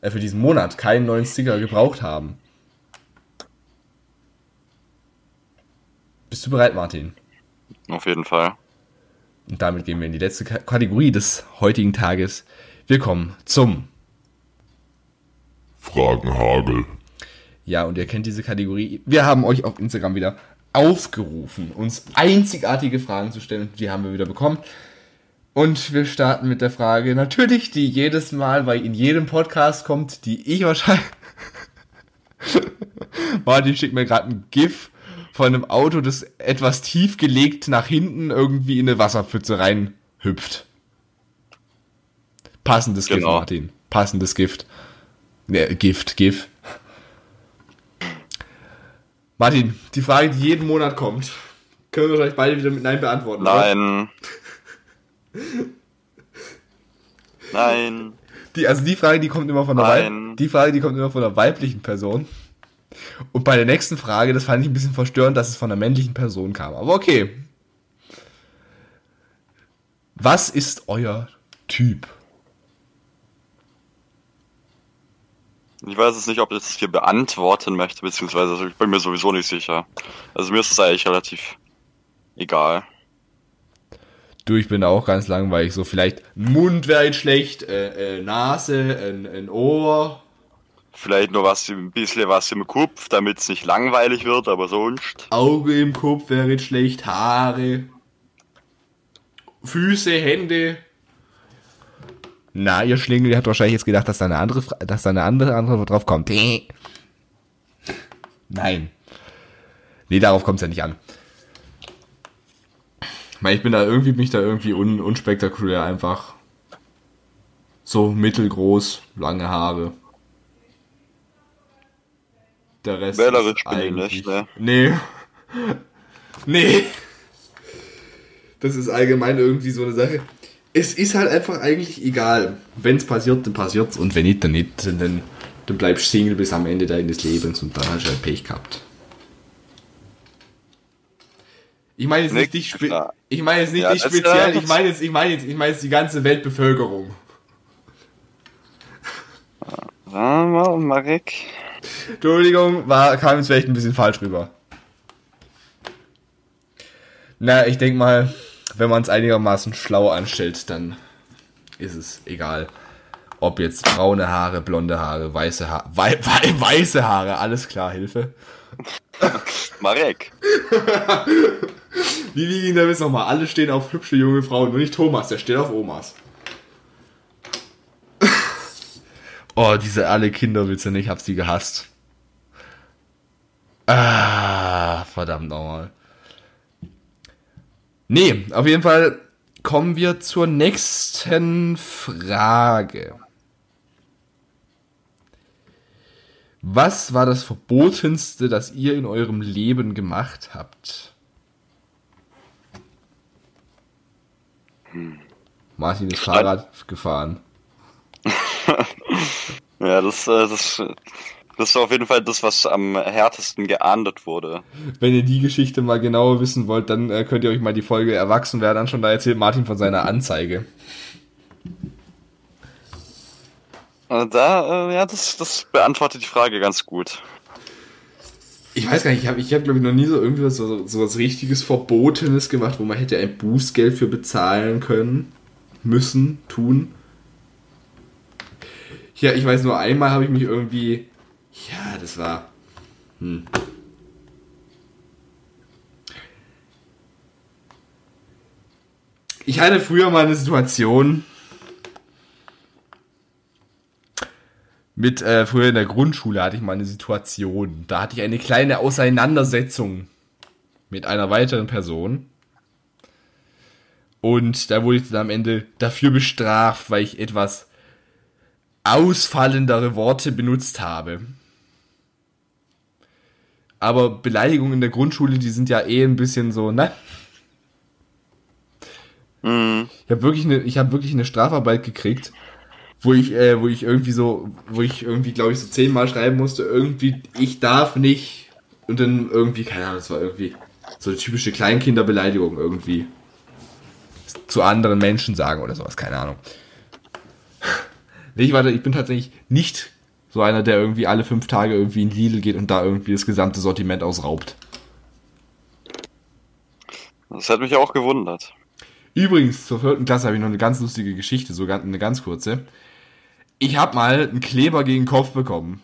äh, für diesen Monat keinen neuen Sticker gebraucht haben. Bist du bereit, Martin? Auf jeden Fall. Und damit gehen wir in die letzte Ka- Kategorie des heutigen Tages. Wir kommen zum. Fragenhagel. Ja, und ihr kennt diese Kategorie. Wir haben euch auf Instagram wieder aufgerufen, uns einzigartige Fragen zu stellen. Die haben wir wieder bekommen. Und wir starten mit der Frage, natürlich, die jedes Mal, weil in jedem Podcast kommt, die ich wahrscheinlich. Martin schickt mir gerade ein GIF von einem Auto, das etwas tief gelegt nach hinten irgendwie in eine Wasserpfütze reinhüpft. Passendes Gift, Genau. Martin. Passendes Gift. Ne, Gift, GIF. Martin, die Frage, die jeden Monat kommt, können wir wahrscheinlich beide wieder mit Nein beantworten. Nein. Nein. Die, also die Frage, die kommt immer von der Nein. Weib, die Frage, die kommt immer von der weiblichen Person. Und bei der nächsten Frage, das fand ich ein bisschen verstörend, dass es von der männlichen Person kam. Aber okay. Was ist euer Typ? Ich weiß jetzt nicht, ob ich das hier beantworten möchte, beziehungsweise ich bin mir sowieso nicht sicher. Also mir ist es eigentlich relativ egal. Du, ich bin auch ganz langweilig. So vielleicht Mund wäre nicht schlecht, äh, äh, Nase, ein, ein Ohr. Vielleicht nur was, ein bisschen was im Kopf, damit es nicht langweilig wird, aber sonst. Auge im Kopf wäre nicht schlecht, Haare. Füße, Hände. Na, ihr Schlingel, ihr habt wahrscheinlich jetzt gedacht, dass da eine andere, Fra- dass da eine andere Antwort drauf kommt. Nein. Nee, darauf kommt es ja nicht an. Ich meine, ich bin da irgendwie, bin ich da irgendwie un, unspektakulär einfach. So mittelgroß, lange Haare. Der Rest Wählerisch ist bin ich eigentlich- nicht, ne? Nee. Nee. Das ist allgemein irgendwie so eine Sache. Es ist halt einfach eigentlich egal. Wenn es passiert, dann passiert's. Und wenn nicht, dann nicht. Und dann, dann bleibst du Single bis am Ende deines Lebens und dann hast du halt Pech gehabt. Ich meine jetzt nicht Nick, dich, ich meine jetzt nicht Ja, dich speziell, ich meine jetzt, ich meine jetzt, ich meine jetzt die ganze Weltbevölkerung. Ja, Ma- Marek. Entschuldigung, war, kam jetzt vielleicht ein bisschen falsch rüber. Na, ich denke mal, wenn man es einigermaßen schlau anstellt, dann ist es egal. Ob jetzt braune Haare, blonde Haare, weiße Haare, wei wei weiße Haare, alles klar, Hilfe. Marek. Wie ging der Witz nochmal? Alle stehen auf hübsche junge Frauen, nur nicht Thomas, der steht auf Omas. Oh, diese alle Kinderwitze, ne, ich hab sie gehasst. Ah, verdammt nochmal. Nee, auf jeden Fall kommen wir zur nächsten Frage. Was war das Verbotenste, das ihr in eurem Leben gemacht habt? Martin ist Fahrrad gefahren. Ja, das, äh, das, das ist auf jeden Fall das, was am härtesten geahndet wurde. Wenn ihr die Geschichte mal genauer wissen wollt, dann äh, könnt ihr euch mal die Folge Erwachsen werden anschauen. Da erzählt Martin von seiner Anzeige. Äh, Da, ja, das, das beantwortet die Frage ganz gut. Ich weiß gar nicht, ich habe, ich hab, glaube ich, noch nie so irgendwie was, so, so was richtiges Verbotenes gemacht, wo man hätte ein Bußgeld für bezahlen können, müssen, tun. Ja, ich weiß nur, einmal habe ich mich irgendwie. Ja, das war. Hm. Ich hatte früher mal eine Situation mit, äh, früher in der Grundschule hatte ich mal eine Situation. Da hatte ich eine kleine Auseinandersetzung mit einer weiteren Person. Und da wurde ich dann am Ende dafür bestraft, weil ich etwas ausfallendere Worte benutzt habe. Aber Beleidigungen in der Grundschule, die sind ja eh ein bisschen so, ne? Mhm. Ich habe wirklich eine, ich habe wirklich eine Strafarbeit gekriegt, wo ich, äh, wo ich irgendwie so, wo ich irgendwie, glaube ich, so zehnmal schreiben musste, irgendwie, ich darf nicht und dann irgendwie, keine Ahnung, das war irgendwie so eine typische Kleinkinderbeleidigung irgendwie zu anderen Menschen sagen oder sowas, keine Ahnung. Nee, ich, warte, ich bin tatsächlich nicht so einer, der irgendwie alle fünf Tage irgendwie in Lidl geht und da irgendwie das gesamte Sortiment ausraubt. Das hat mich auch gewundert. Übrigens, zur vierten Klasse habe ich noch eine ganz lustige Geschichte, so ganz, eine ganz kurze. Ich habe mal einen Kleber gegen den Kopf bekommen.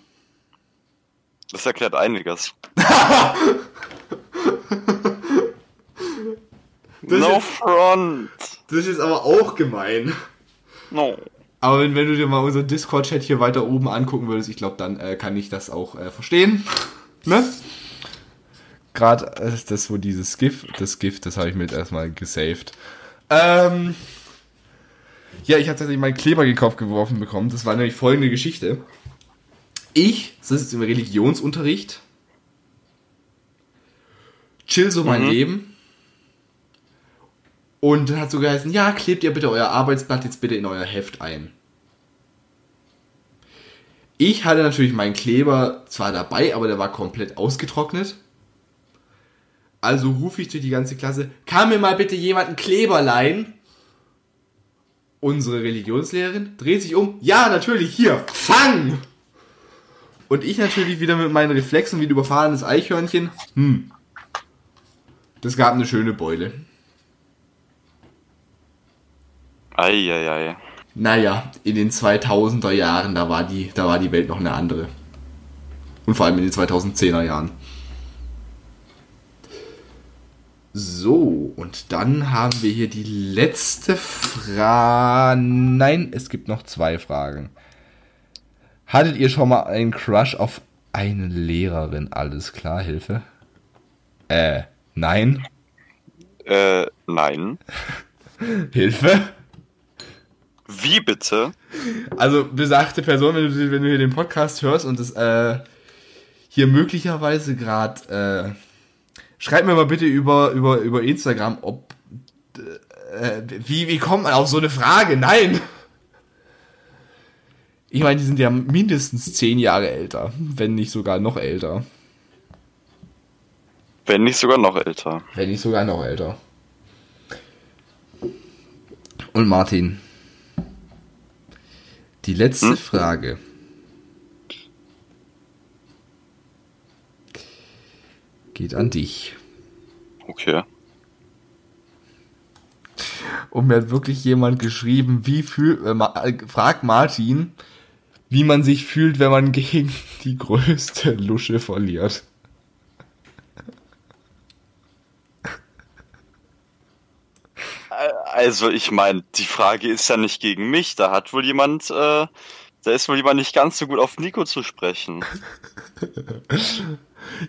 Das erklärt einiges. Das no ist- front. Das ist aber auch gemein. No. Aber wenn, wenn du dir mal unser Discord-Chat hier weiter oben angucken würdest, ich glaube, dann äh, kann ich das auch äh, verstehen. Ne? Gerade äh, das, wo dieses GIF, das GIF, das habe ich mir jetzt erstmal gesaved. Ähm, ja, ich habe tatsächlich meinen Kleber Kopf geworfen bekommen. Das war nämlich folgende Geschichte. Ich sitze im Religionsunterricht, chill so mein Mhm. Leben. Und dann hat so geheißen, ja, klebt ihr bitte euer Arbeitsblatt jetzt bitte in euer Heft ein. Ich hatte natürlich meinen Kleber zwar dabei, aber der war komplett ausgetrocknet. Also rufe ich durch die ganze Klasse, kann mir mal bitte jemand einen Kleber leihen? Unsere Religionslehrerin dreht sich um, ja, natürlich, hier, fang! Und ich natürlich wieder mit meinen Reflexen wie ein überfahrenes Eichhörnchen, hm. Das gab eine schöne Beule. Eieiei. Naja, in den 2000er Jahren, da war die, da war die Welt noch eine andere. Und vor allem in den 2010er Jahren. So, und dann haben wir hier die letzte Frage. Nein, es gibt noch zwei Fragen. Hattet ihr schon mal einen Crush auf eine Lehrerin? Alles klar, Hilfe? Äh, nein. Äh, nein. Hilfe? Wie bitte? Also, besagte Person, wenn du, wenn du hier den Podcast hörst und es äh, hier möglicherweise gerade. Äh, schreib mir mal bitte über, über, über Instagram, ob. Äh, wie, wie kommt man auf so eine Frage? Nein! Ich meine, die sind ja mindestens zehn Jahre älter, wenn nicht sogar noch älter. Wenn nicht sogar noch älter. Wenn nicht sogar noch älter. Und Martin, die letzte Hm? Frage. Geht an dich. Okay. Und mir hat wirklich jemand geschrieben, wie fühlt, äh, Ma- äh, frag Martin, wie man sich fühlt, wenn man gegen die größte Lusche verliert. Also, ich meine, die Frage ist ja nicht gegen mich. Da hat wohl jemand, äh, da ist wohl jemand nicht ganz so gut auf Nico zu sprechen.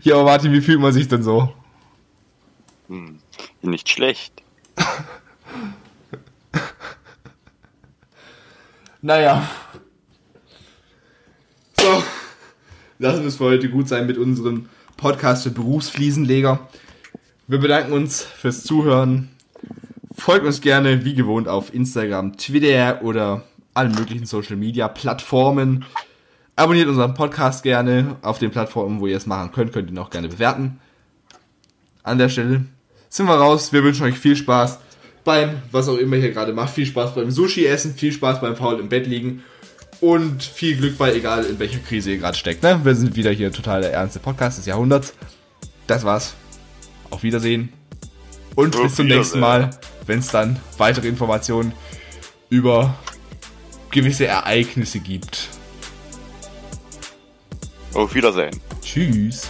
Ja, aber Martin, wie fühlt man sich denn so? Hm, nicht schlecht. Naja. So. Lassen wir es für heute gut sein mit unserem Podcast für Berufsfliesenleger. Wir bedanken uns fürs Zuhören. Folgt uns gerne, wie gewohnt, auf Instagram, Twitter oder allen möglichen Social Media Plattformen. Abonniert unseren Podcast gerne auf den Plattformen, wo ihr es machen könnt. Könnt ihr ihn auch gerne bewerten. An der Stelle sind wir raus. Wir wünschen euch viel Spaß beim, was auch immer ihr hier gerade macht. Viel Spaß beim Sushi essen, viel Spaß beim faul im Bett liegen und viel Glück bei, egal in welcher Krise ihr gerade steckt. Ne? Wir sind wieder hier total der ernste Podcast des Jahrhunderts. Das war's. Auf Wiedersehen. Und Auf bis zum nächsten. Mal, wenn es dann weitere Informationen über gewisse Ereignisse gibt. Auf Wiedersehen. Tschüss.